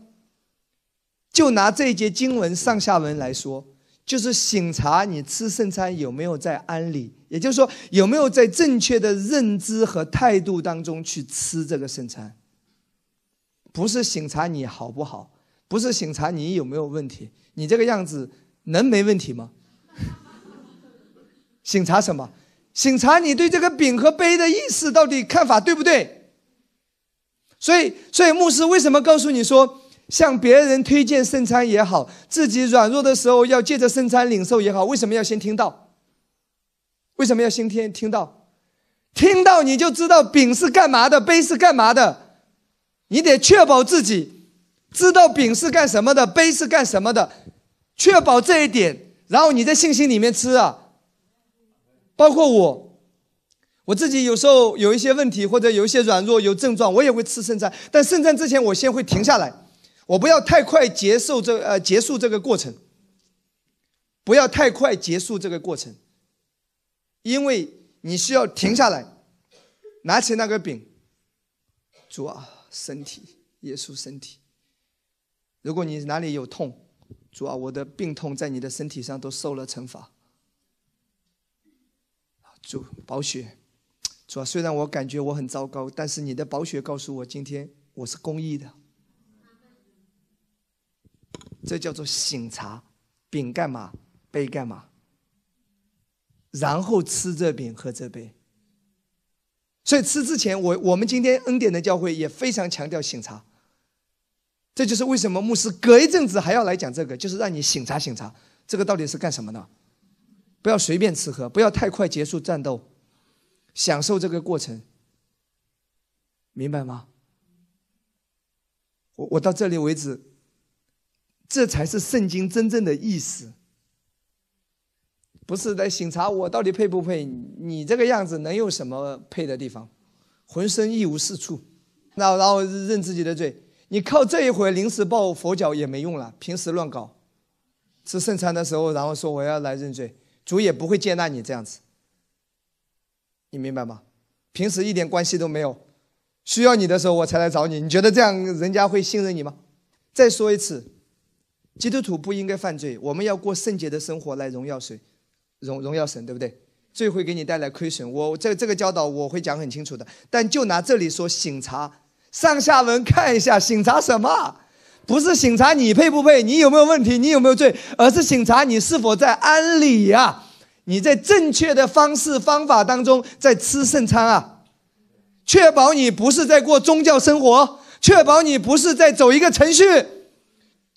就拿这一节经文上下文来说，就是醒察你吃圣餐有没有在安理。也就是说，有没有在正确的认知和态度当中去吃这个圣餐？不是审查你好不好，不是审查你有没有问题。你这个样子能没问题吗？[LAUGHS] 审查什么？审查你对这个饼和杯的意思到底看法对不对？所以，所以牧师为什么告诉你说，向别人推荐圣餐也好，自己软弱的时候要借着圣餐领受也好，为什么要先听到？为什么要先听听到？听到你就知道饼是干嘛的，杯是干嘛的。你得确保自己知道饼是干什么的，杯是干什么的，确保这一点，然后你在信心里面吃啊。包括我，我自己有时候有一些问题或者有一些软弱有症状，我也会吃圣餐。但圣餐之前，我先会停下来，我不要太快结束这呃结束这个过程，不要太快结束这个过程。因为你需要停下来，拿起那个饼，主啊，身体，耶稣身体。如果你哪里有痛，主啊，我的病痛在你的身体上都受了惩罚。主，宝血，主啊，虽然我感觉我很糟糕，但是你的宝血告诉我，今天我是公义的。这叫做醒茶，饼干嘛，杯干嘛？然后吃这饼喝这杯，所以吃之前，我我们今天恩典的教会也非常强调醒茶。这就是为什么牧师隔一阵子还要来讲这个，就是让你醒茶醒茶。这个到底是干什么呢？不要随便吃喝，不要太快结束战斗，享受这个过程，明白吗？我我到这里为止，这才是圣经真正的意思。不是在审查我到底配不配？你这个样子能有什么配的地方？浑身一无是处，那然后认自己的罪。你靠这一回临时抱佛脚也没用了。平时乱搞，吃圣餐的时候，然后说我要来认罪，主也不会接纳你这样子。你明白吗？平时一点关系都没有，需要你的时候我才来找你。你觉得这样人家会信任你吗？再说一次，基督徒不应该犯罪，我们要过圣洁的生活来荣耀谁？荣荣耀神，对不对？罪会给你带来亏损。我这这个教导我会讲很清楚的。但就拿这里说醒察，上下文看一下，醒察什么？不是醒察你配不配，你有没有问题，你有没有罪，而是醒察你是否在安理呀？你在正确的方式方法当中在吃圣餐啊？确保你不是在过宗教生活，确保你不是在走一个程序。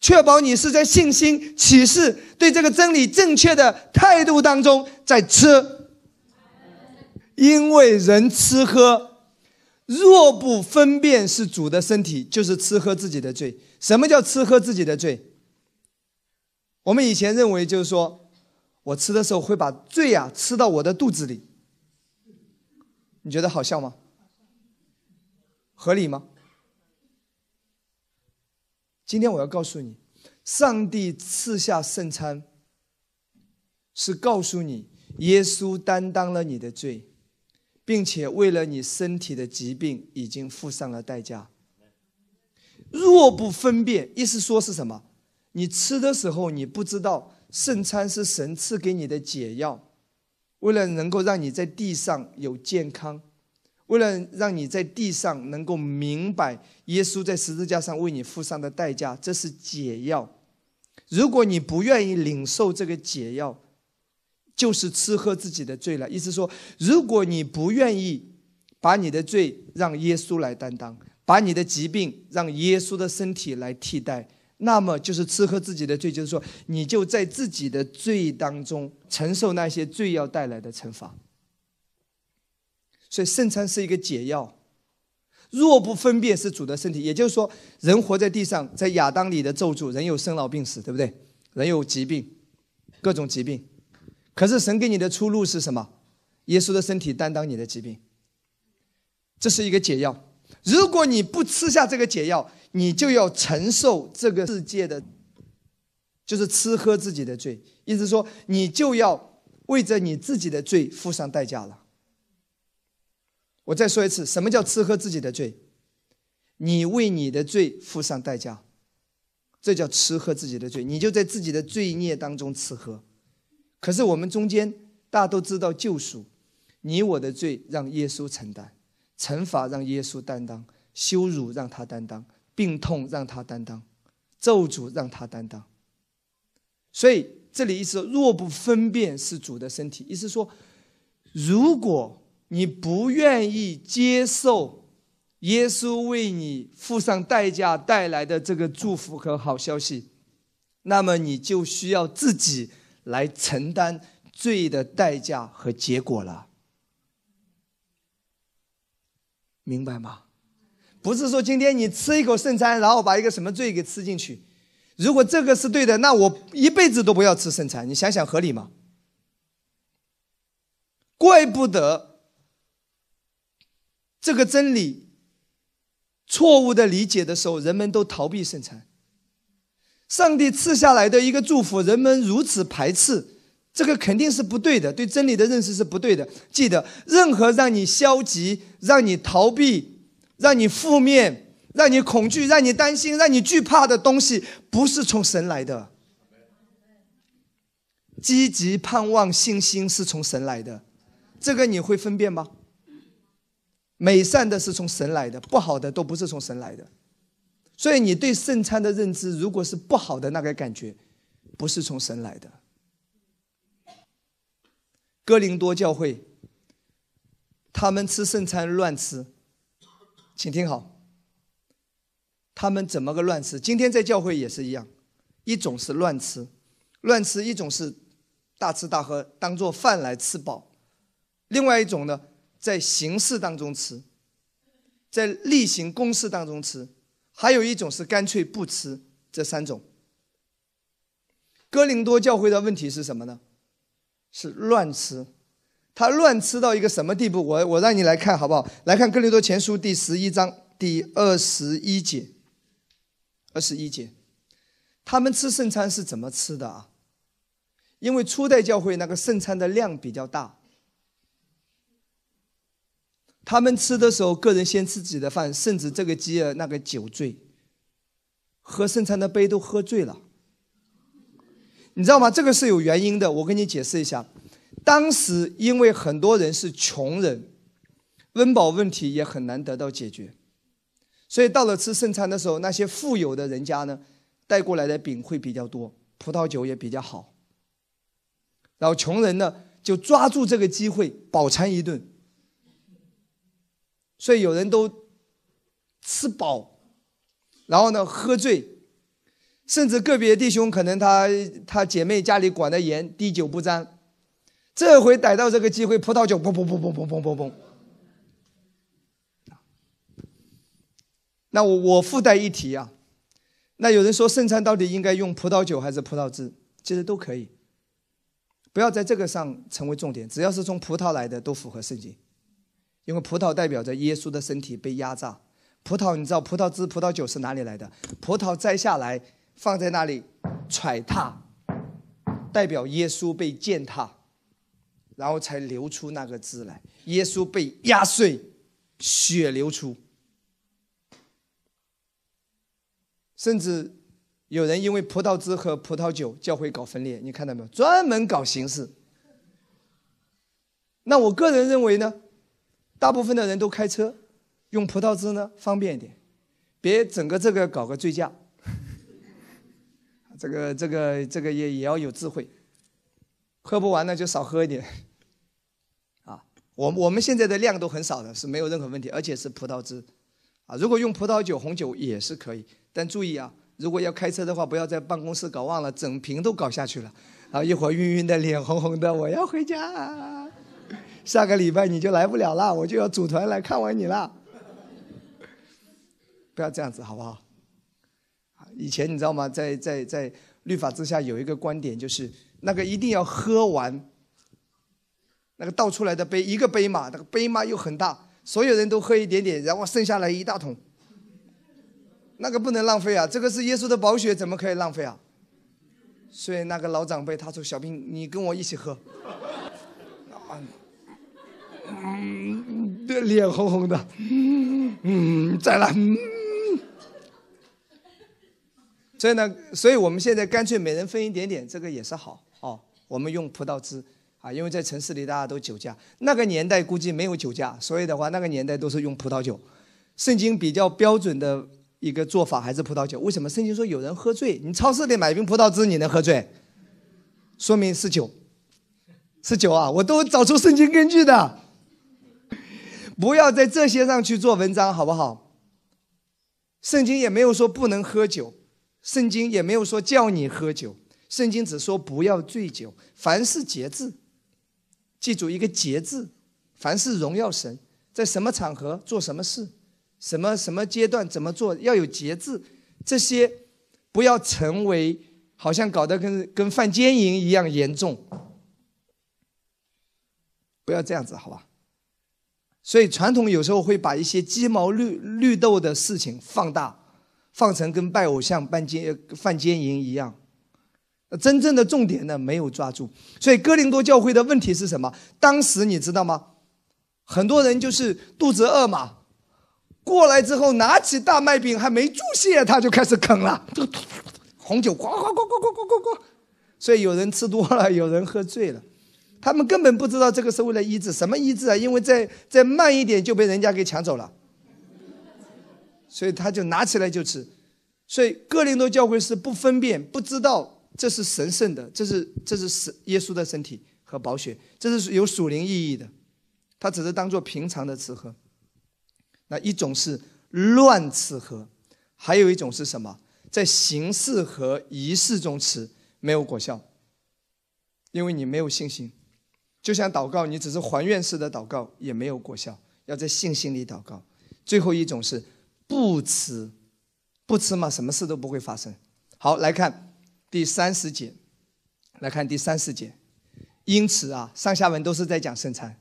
确保你是在信心、启示、对这个真理正确的态度当中在吃，因为人吃喝，若不分辨是主的身体，就是吃喝自己的罪。什么叫吃喝自己的罪？我们以前认为就是说，我吃的时候会把罪啊吃到我的肚子里，你觉得好笑吗？合理吗？今天我要告诉你，上帝赐下圣餐，是告诉你，耶稣担当了你的罪，并且为了你身体的疾病已经付上了代价。若不分辨，意思说是什么？你吃的时候，你不知道圣餐是神赐给你的解药，为了能够让你在地上有健康，为了让你在地上能够明白耶稣在十字架上为你付上的代价，这是解药。如果你不愿意领受这个解药，就是吃喝自己的罪了。意思说，如果你不愿意把你的罪让耶稣来担当，把你的疾病让耶稣的身体来替代。那么就是吃喝自己的罪，就是说，你就在自己的罪当中承受那些罪要带来的惩罚。所以圣餐是一个解药。若不分辨是主的身体，也就是说，人活在地上，在亚当里的咒诅，人有生老病死，对不对？人有疾病，各种疾病。可是神给你的出路是什么？耶稣的身体担当你的疾病，这是一个解药。如果你不吃下这个解药，你就要承受这个世界的，就是吃喝自己的罪。意思说，你就要为着你自己的罪付上代价了。我再说一次，什么叫吃喝自己的罪？你为你的罪付上代价，这叫吃喝自己的罪。你就在自己的罪孽当中吃喝。可是我们中间大家都知道救赎，你我的罪让耶稣承担，惩罚让耶稣担当，羞辱让他担当。病痛让他担当，咒诅让他担当。所以这里意思说，若不分辨是主的身体，意思说，如果你不愿意接受耶稣为你付上代价带来的这个祝福和好消息，那么你就需要自己来承担罪的代价和结果了，明白吗？不是说今天你吃一口圣餐，然后把一个什么罪给吃进去。如果这个是对的，那我一辈子都不要吃圣餐。你想想合理吗？怪不得这个真理错误的理解的时候，人们都逃避圣餐。上帝赐下来的一个祝福，人们如此排斥，这个肯定是不对的，对真理的认识是不对的。记得，任何让你消极、让你逃避。让你负面、让你恐惧、让你担心、让你惧怕的东西，不是从神来的。积极盼望、信心是从神来的，这个你会分辨吗？美善的是从神来的，不好的都不是从神来的。所以你对圣餐的认知，如果是不好的那个感觉，不是从神来的。哥林多教会，他们吃圣餐乱吃。请听好，他们怎么个乱吃？今天在教会也是一样，一种是乱吃，乱吃；一种是大吃大喝，当做饭来吃饱；另外一种呢，在形式当中吃，在例行公事当中吃；还有一种是干脆不吃。这三种，哥林多教会的问题是什么呢？是乱吃。他乱吃到一个什么地步？我我让你来看好不好？来看《哥林多前书》第十一章第二十一节。二十一节，他们吃圣餐是怎么吃的啊？因为初代教会那个圣餐的量比较大，他们吃的时候，个人先吃自己的饭，甚至这个饥饿那个酒醉，喝圣餐的杯都喝醉了。你知道吗？这个是有原因的，我跟你解释一下。当时因为很多人是穷人，温饱问题也很难得到解决，所以到了吃圣餐的时候，那些富有的人家呢，带过来的饼会比较多，葡萄酒也比较好。然后穷人呢，就抓住这个机会饱餐一顿。所以有人都吃饱，然后呢喝醉，甚至个别弟兄可能他他姐妹家里管的严，滴酒不沾。这回逮到这个机会，葡萄酒嘣嘣嘣嘣嘣嘣嘣嘣。那我我附带一提啊，那有人说圣餐到底应该用葡萄酒还是葡萄汁？其实都可以，不要在这个上成为重点，只要是从葡萄来的都符合圣经，因为葡萄代表着耶稣的身体被压榨。葡萄你知道葡萄汁、葡萄酒是哪里来的？葡萄摘下来放在那里踹踏，代表耶稣被践踏。然后才流出那个汁来，耶稣被压碎，血流出，甚至有人因为葡萄汁和葡萄酒教会搞分裂，你看到没有？专门搞形式，那我个人认为呢，大部分的人都开车，用葡萄汁呢方便一点，别整个这个搞个醉驾。[LAUGHS] 这个这个这个也也要有智慧，喝不完呢就少喝一点。[LAUGHS] 啊，我我们现在的量都很少的，是没有任何问题，而且是葡萄汁。啊，如果用葡萄酒、红酒也是可以，但注意啊，如果要开车的话，不要在办公室搞忘了，整瓶都搞下去了，然后一会儿晕晕的，脸红红的，我要回家。下个礼拜你就来不了了，我就要组团来看完你了。[LAUGHS] 不要这样子，好不好？以前你知道吗？在在在律法之下有一个观点，就是那个一定要喝完，那个倒出来的杯一个杯嘛，那个杯嘛又很大，所有人都喝一点点，然后剩下来一大桶，那个不能浪费啊！这个是耶稣的宝血，怎么可以浪费啊？所以那个老长辈他说：“小兵，你跟我一起喝。”嗯，脸红红的，[LAUGHS] 嗯，再来。所以呢，所以我们现在干脆每人分一点点，这个也是好哦。我们用葡萄汁啊，因为在城市里大家都酒驾，那个年代估计没有酒驾，所以的话那个年代都是用葡萄酒。圣经比较标准的一个做法还是葡萄酒。为什么圣经说有人喝醉？你超市里买瓶葡萄汁你能喝醉？说明是酒，是酒啊！我都找出圣经根据的。不要在这些上去做文章，好不好？圣经也没有说不能喝酒。圣经也没有说叫你喝酒，圣经只说不要醉酒，凡事节制。记住一个节制，凡事荣耀神，在什么场合做什么事，什么什么阶段怎么做，要有节制。这些不要成为好像搞得跟跟犯奸淫一样严重，不要这样子，好吧？所以传统有时候会把一些鸡毛绿绿豆的事情放大。放成跟拜偶像、办奸、犯奸淫一样，真正的重点呢没有抓住。所以哥林多教会的问题是什么？当时你知道吗？很多人就是肚子饿嘛，过来之后拿起大麦饼还没注泻，他就开始啃了，红酒呱呱呱呱呱呱呱呱。所以有人吃多了，有人喝醉了，他们根本不知道这个是为了医治，什么医治啊？因为再再慢一点就被人家给抢走了。所以他就拿起来就吃，所以哥林多教会是不分辨、不知道这是神圣的，这是这是神耶稣的身体和宝血，这是有属灵意义的，他只是当做平常的吃喝。那一种是乱吃喝，还有一种是什么？在形式和仪式中吃没有果效，因为你没有信心。就像祷告，你只是还愿式的祷告也没有果效，要在信心里祷告。最后一种是。不吃，不吃嘛，什么事都不会发生。好，来看第三十节，来看第三十节。因此啊，上下文都是在讲圣餐。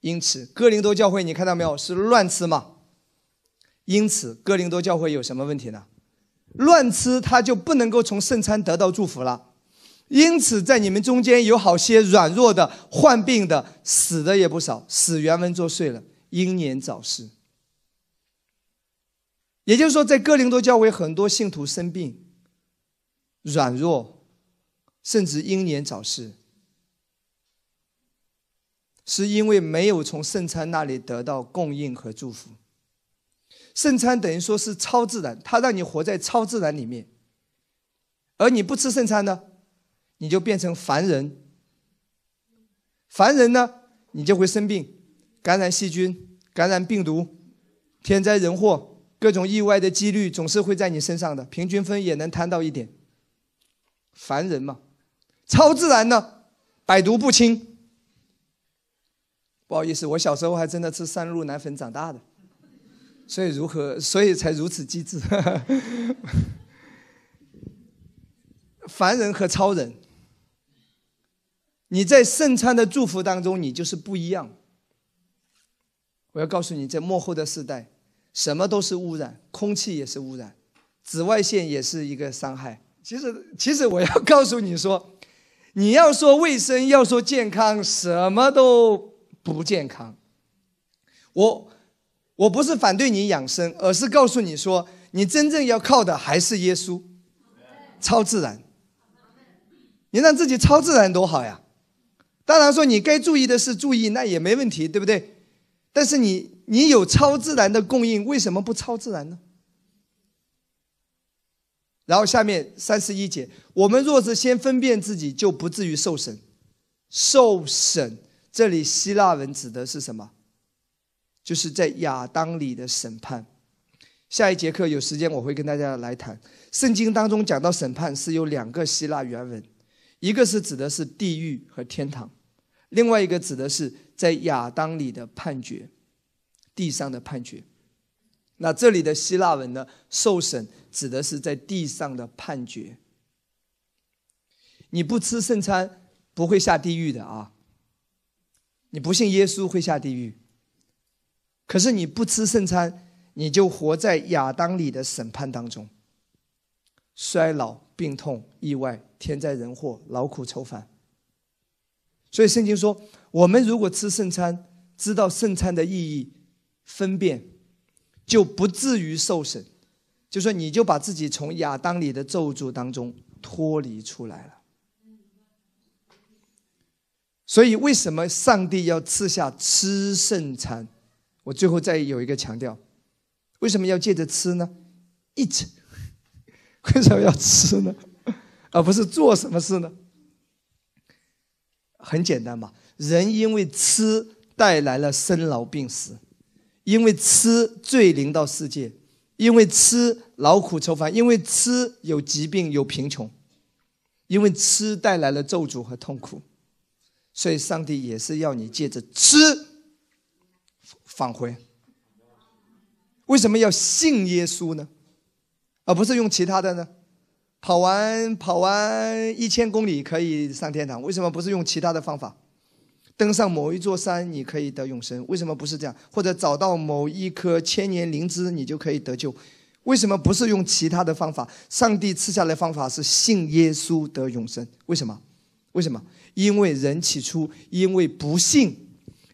因此，哥林多教会你看到没有，是乱吃嘛？因此，哥林多教会有什么问题呢？乱吃，他就不能够从圣餐得到祝福了。因此，在你们中间有好些软弱的、患病的、死的也不少，死原文作祟了，英年早逝。也就是说，在哥林多教会，很多信徒生病、软弱，甚至英年早逝，是因为没有从圣餐那里得到供应和祝福。圣餐等于说是超自然，它让你活在超自然里面，而你不吃圣餐呢，你就变成凡人。凡人呢，你就会生病，感染细菌、感染病毒、天灾人祸。各种意外的几率总是会在你身上的，平均分也能摊到一点。凡人嘛，超自然呢，百毒不侵。不好意思，我小时候还真的吃三鹿奶粉长大的，所以如何，所以才如此机智。[LAUGHS] 凡人和超人，你在圣餐的祝福当中，你就是不一样。我要告诉你，在幕后的时代。什么都是污染，空气也是污染，紫外线也是一个伤害。其实，其实我要告诉你说，你要说卫生，要说健康，什么都不健康。我我不是反对你养生，而是告诉你说，你真正要靠的还是耶稣，超自然。你让自己超自然多好呀！当然说你该注意的是注意，那也没问题，对不对？但是你你有超自然的供应，为什么不超自然呢？然后下面三十一节，我们若是先分辨自己，就不至于受审。受审，这里希腊文指的是什么？就是在亚当里的审判。下一节课有时间我会跟大家来谈。圣经当中讲到审判是有两个希腊原文，一个是指的是地狱和天堂，另外一个指的是在亚当里的判决，地上的判决。那这里的希腊文呢？受审指的是在地上的判决。你不吃圣餐不会下地狱的啊！你不信耶稣会下地狱。可是你不吃圣餐，你就活在亚当里的审判当中。衰老、病痛、意外、天灾人祸、劳苦愁烦。所以圣经说，我们如果吃圣餐，知道圣餐的意义，分辨。就不至于受审，就说你就把自己从亚当里的咒诅当中脱离出来了。所以为什么上帝要赐下吃圣餐？我最后再有一个强调，为什么要借着吃呢？eat，[LAUGHS] 为什么要吃呢？而不是做什么事呢？很简单嘛，人因为吃带来了生老病死。因为吃罪临到世界，因为吃劳苦愁烦，因为吃有疾病有贫穷，因为吃带来了咒诅和痛苦，所以上帝也是要你借着吃返回。为什么要信耶稣呢？而不是用其他的呢？跑完跑完一千公里可以上天堂，为什么不是用其他的方法？登上某一座山，你可以得永生。为什么不是这样？或者找到某一棵千年灵芝，你就可以得救？为什么不是用其他的方法？上帝赐下来方法是信耶稣得永生。为什么？为什么？因为人起初因为不信，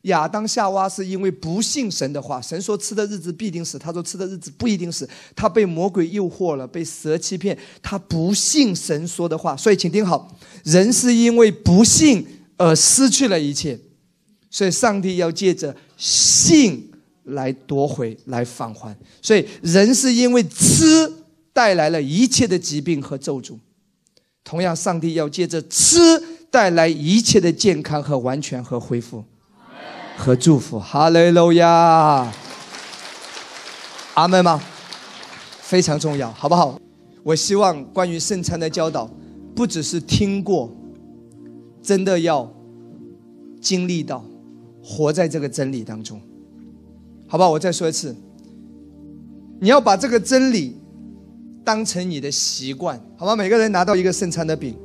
亚当夏娃是因为不信神的话。神说吃的日子必定死，他说吃的日子不一定死。他被魔鬼诱惑了，被蛇欺骗，他不信神说的话。所以，请听好，人是因为不信。而失去了一切，所以上帝要借着信来夺回、来返还。所以人是因为吃带来了一切的疾病和咒诅，同样，上帝要借着吃带来一切的健康和完全和恢复和祝福。哈利路亚，阿门吗？非常重要，好不好？我希望关于圣餐的教导，不只是听过。真的要经历到，活在这个真理当中，好吧？我再说一次，你要把这个真理当成你的习惯，好吧？每个人拿到一个圣餐的饼，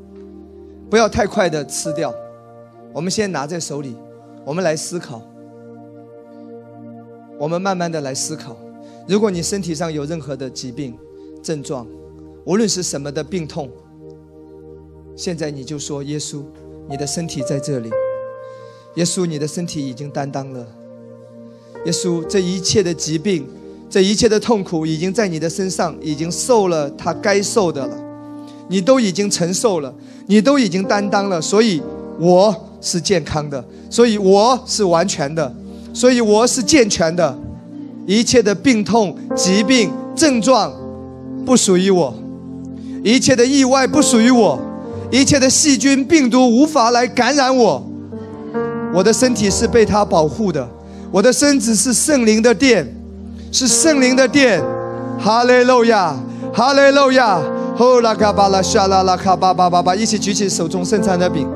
不要太快的吃掉，我们先拿在手里，我们来思考，我们慢慢的来思考。如果你身体上有任何的疾病症状，无论是什么的病痛，现在你就说耶稣。你的身体在这里，耶稣，你的身体已经担当了。耶稣，这一切的疾病，这一切的痛苦，已经在你的身上已经受了他该受的了，你都已经承受了，你都已经担当了，所以我是健康的，所以我是完全的，所以我是健全的，一切的病痛、疾病、症状不属于我，一切的意外不属于我。一切的细菌、病毒无法来感染我，我的身体是被他保护的，我的身子是圣灵的殿，是圣灵的殿。哈利路亚，哈利路亚。呼啦卡巴拉沙拉拉卡巴巴巴巴，一起举起手中圣餐的饼，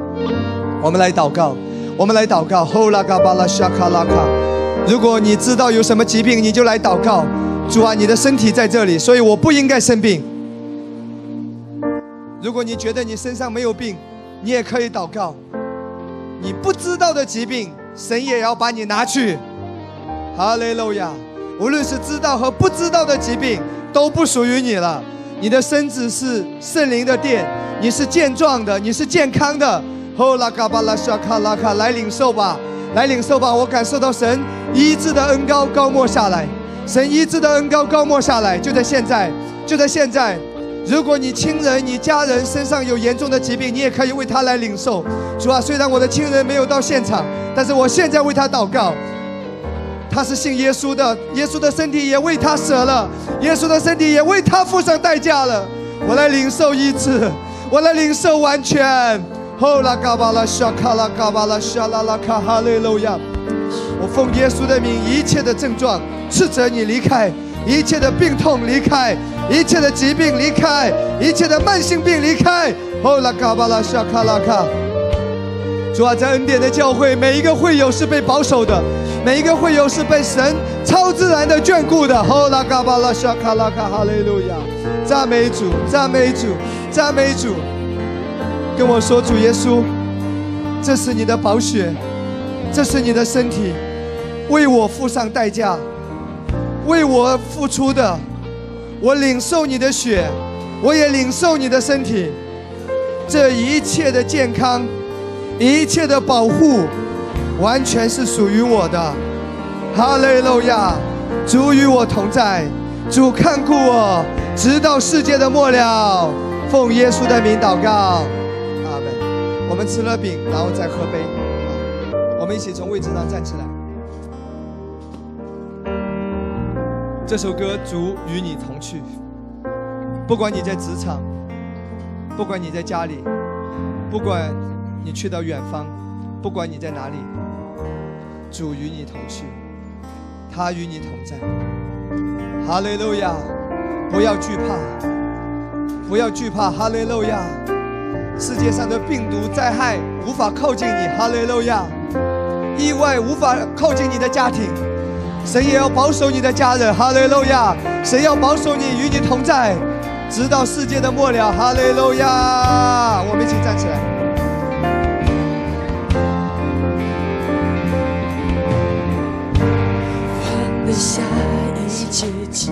我们来祷告，我们来祷告。呼啦卡巴拉沙卡拉卡，如果你知道有什么疾病，你就来祷告。主啊，你的身体在这里，所以我不应该生病。如果你觉得你身上没有病，你也可以祷告。你不知道的疾病，神也要把你拿去。哈利路亚！无论是知道和不知道的疾病，都不属于你了。你的身子是圣灵的殿，你是健壮的，你是健康的。吼拉嘎巴拉沙卡拉卡，来领受吧，来领受吧！我感受到神医治的恩高高没下来，神医治的恩高高没下来，就在现在，就在现在。如果你亲人、你家人身上有严重的疾病，你也可以为他来领受。主啊，虽然我的亲人没有到现场，但是我现在为他祷告。他是信耶稣的，耶稣的身体也为他舍了，耶稣的身体也为他付上代价了。我来领受医治，我来领受完全。后啦嘎巴拉沙卡拉嘎巴拉沙拉拉卡哈利路亚。我奉耶稣的名，一切的症状斥责你离开，一切的病痛离开，一切的疾病离开，一切的慢性病离开。后啦嘎巴拉沙卡拉卡。主啊，在恩典的教会，每一个会友是被保守的，每一个会友是被神超自然的眷顾的。后啦嘎巴拉沙卡拉卡哈利路亚，赞美主，赞美主，赞美主。跟我说，主耶稣，这是你的宝血，这是你的身体，为我付上代价，为我付出的，我领受你的血，我也领受你的身体，这一切的健康。一切的保护，完全是属于我的。哈利路亚，主与我同在，主看顾我，直到世界的末了。奉耶稣的名祷告，我们吃了饼，然后再喝杯。我们一起从位置上站起来。这首歌《主与你同去》，不管你在职场，不管你在家里，不管。你去到远方，不管你在哪里，主与你同去，他与你同在。哈利路亚！不要惧怕，不要惧怕。哈利路亚！世界上的病毒灾害无法靠近你。哈利路亚！意外无法靠近你的家庭，神也要保守你的家人。哈利路亚！神要保守你，与你同在，直到世界的末了。哈利路亚！我们一起站起来。下一切期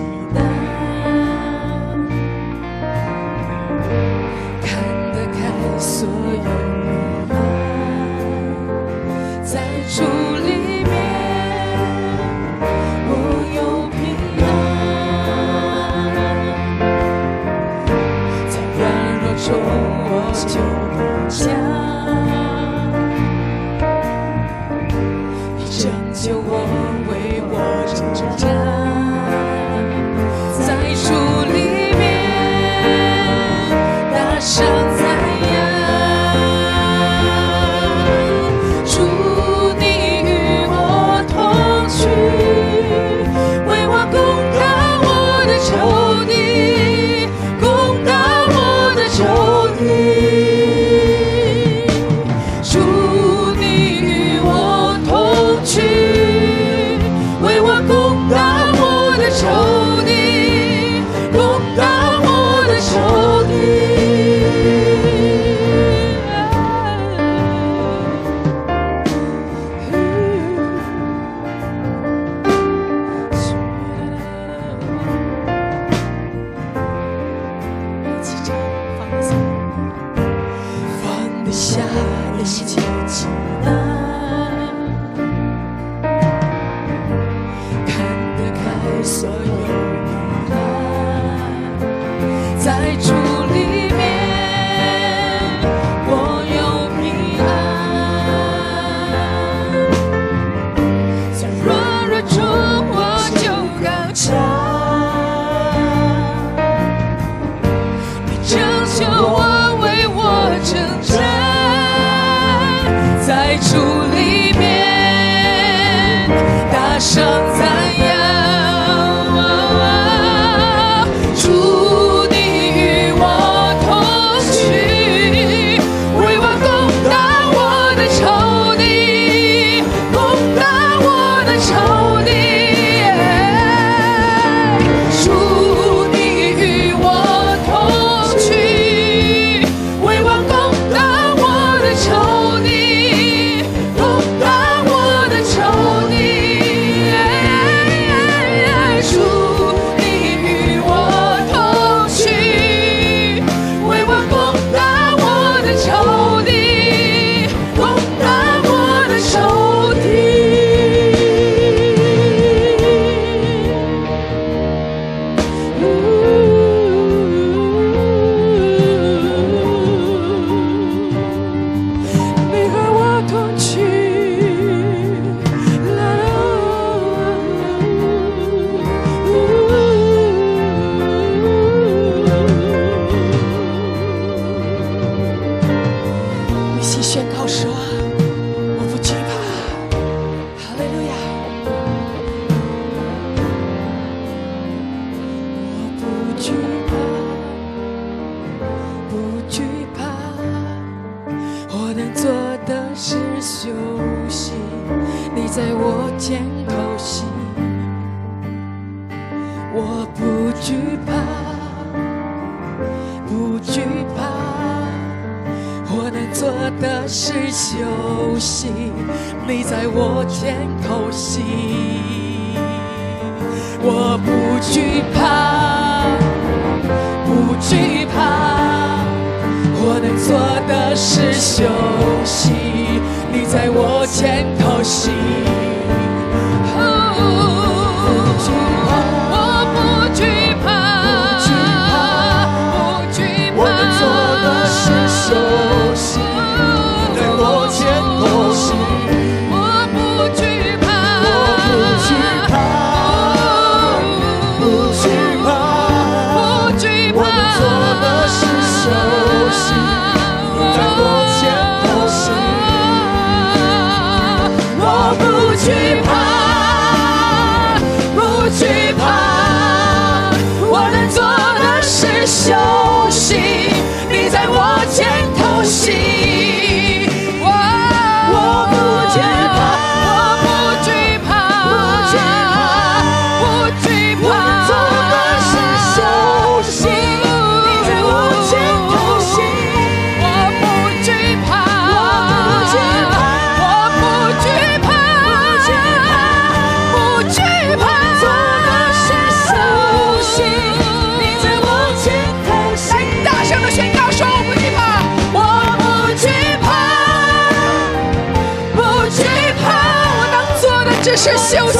是休息，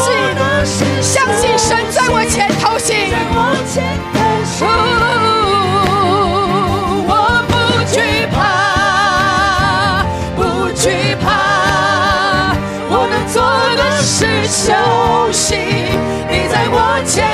相信神在我前头行。我不惧怕，不惧怕，我能做的是休息。你在我前。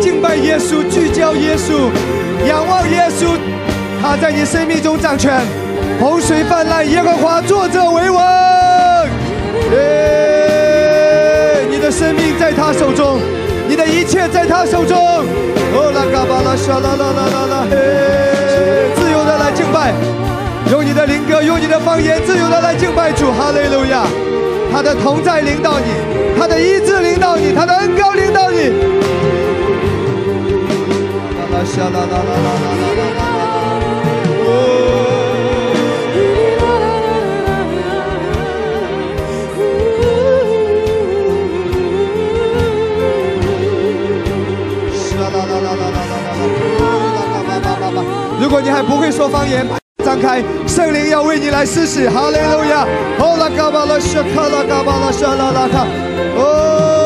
敬拜耶稣，聚焦耶稣，仰望耶稣，他在你生命中掌权，洪水泛滥，耶和华作者为王。耶你的生命在他手中，你的一切在他手中。哦，啦嘎巴拉，沙啦啦啦啦啦，嘿，自由的来敬拜，用你的灵歌，用你的方言，自由的来敬拜主，哈利路亚。他的同在领导你，他的医治领导你，他的恩高领导你。方言，张开，圣灵要为你来施洗，哈利路亚，哦拉嘎巴拉，沙卡拉嘎巴拉，沙拉拉卡，哦。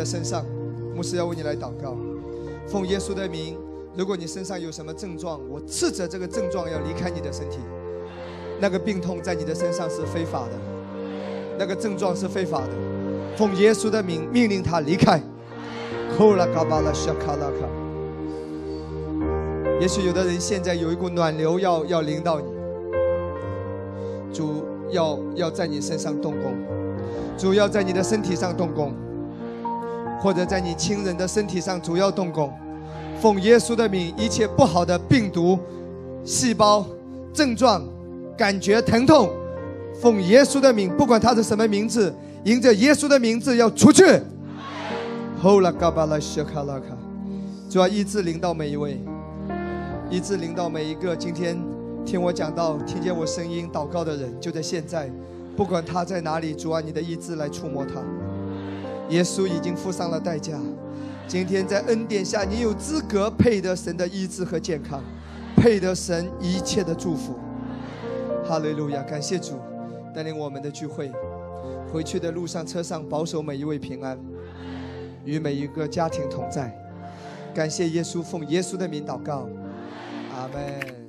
的身上，牧师要为你来祷告。奉耶稣的名，如果你身上有什么症状，我斥责这个症状要离开你的身体。那个病痛在你的身上是非法的，那个症状是非法的。奉耶稣的名，命令他离开。也许有的人现在有一股暖流要要淋到你。主要要在你身上动工，主要在你的身体上动工。或者在你亲人的身体上主要动工。奉耶稣的名，一切不好的病毒、细胞、症状、感觉疼痛，奉耶稣的名，不管它是什么名字，迎着耶稣的名字要出去。后拉嘎巴拉谢卡拉卡，主要医治临到每一位，医治临到每一个今天听我讲到、听见我声音祷告的人，就在现在，不管他在哪里，主啊，你的医治来触摸他。耶稣已经付上了代价，今天在恩典下，你有资格配得神的医治和健康，配得神一切的祝福。哈利路亚！感谢主带领我们的聚会，回去的路上、车上保守每一位平安。与每一个家庭同在。感谢耶稣，奉耶稣的名祷告，阿门。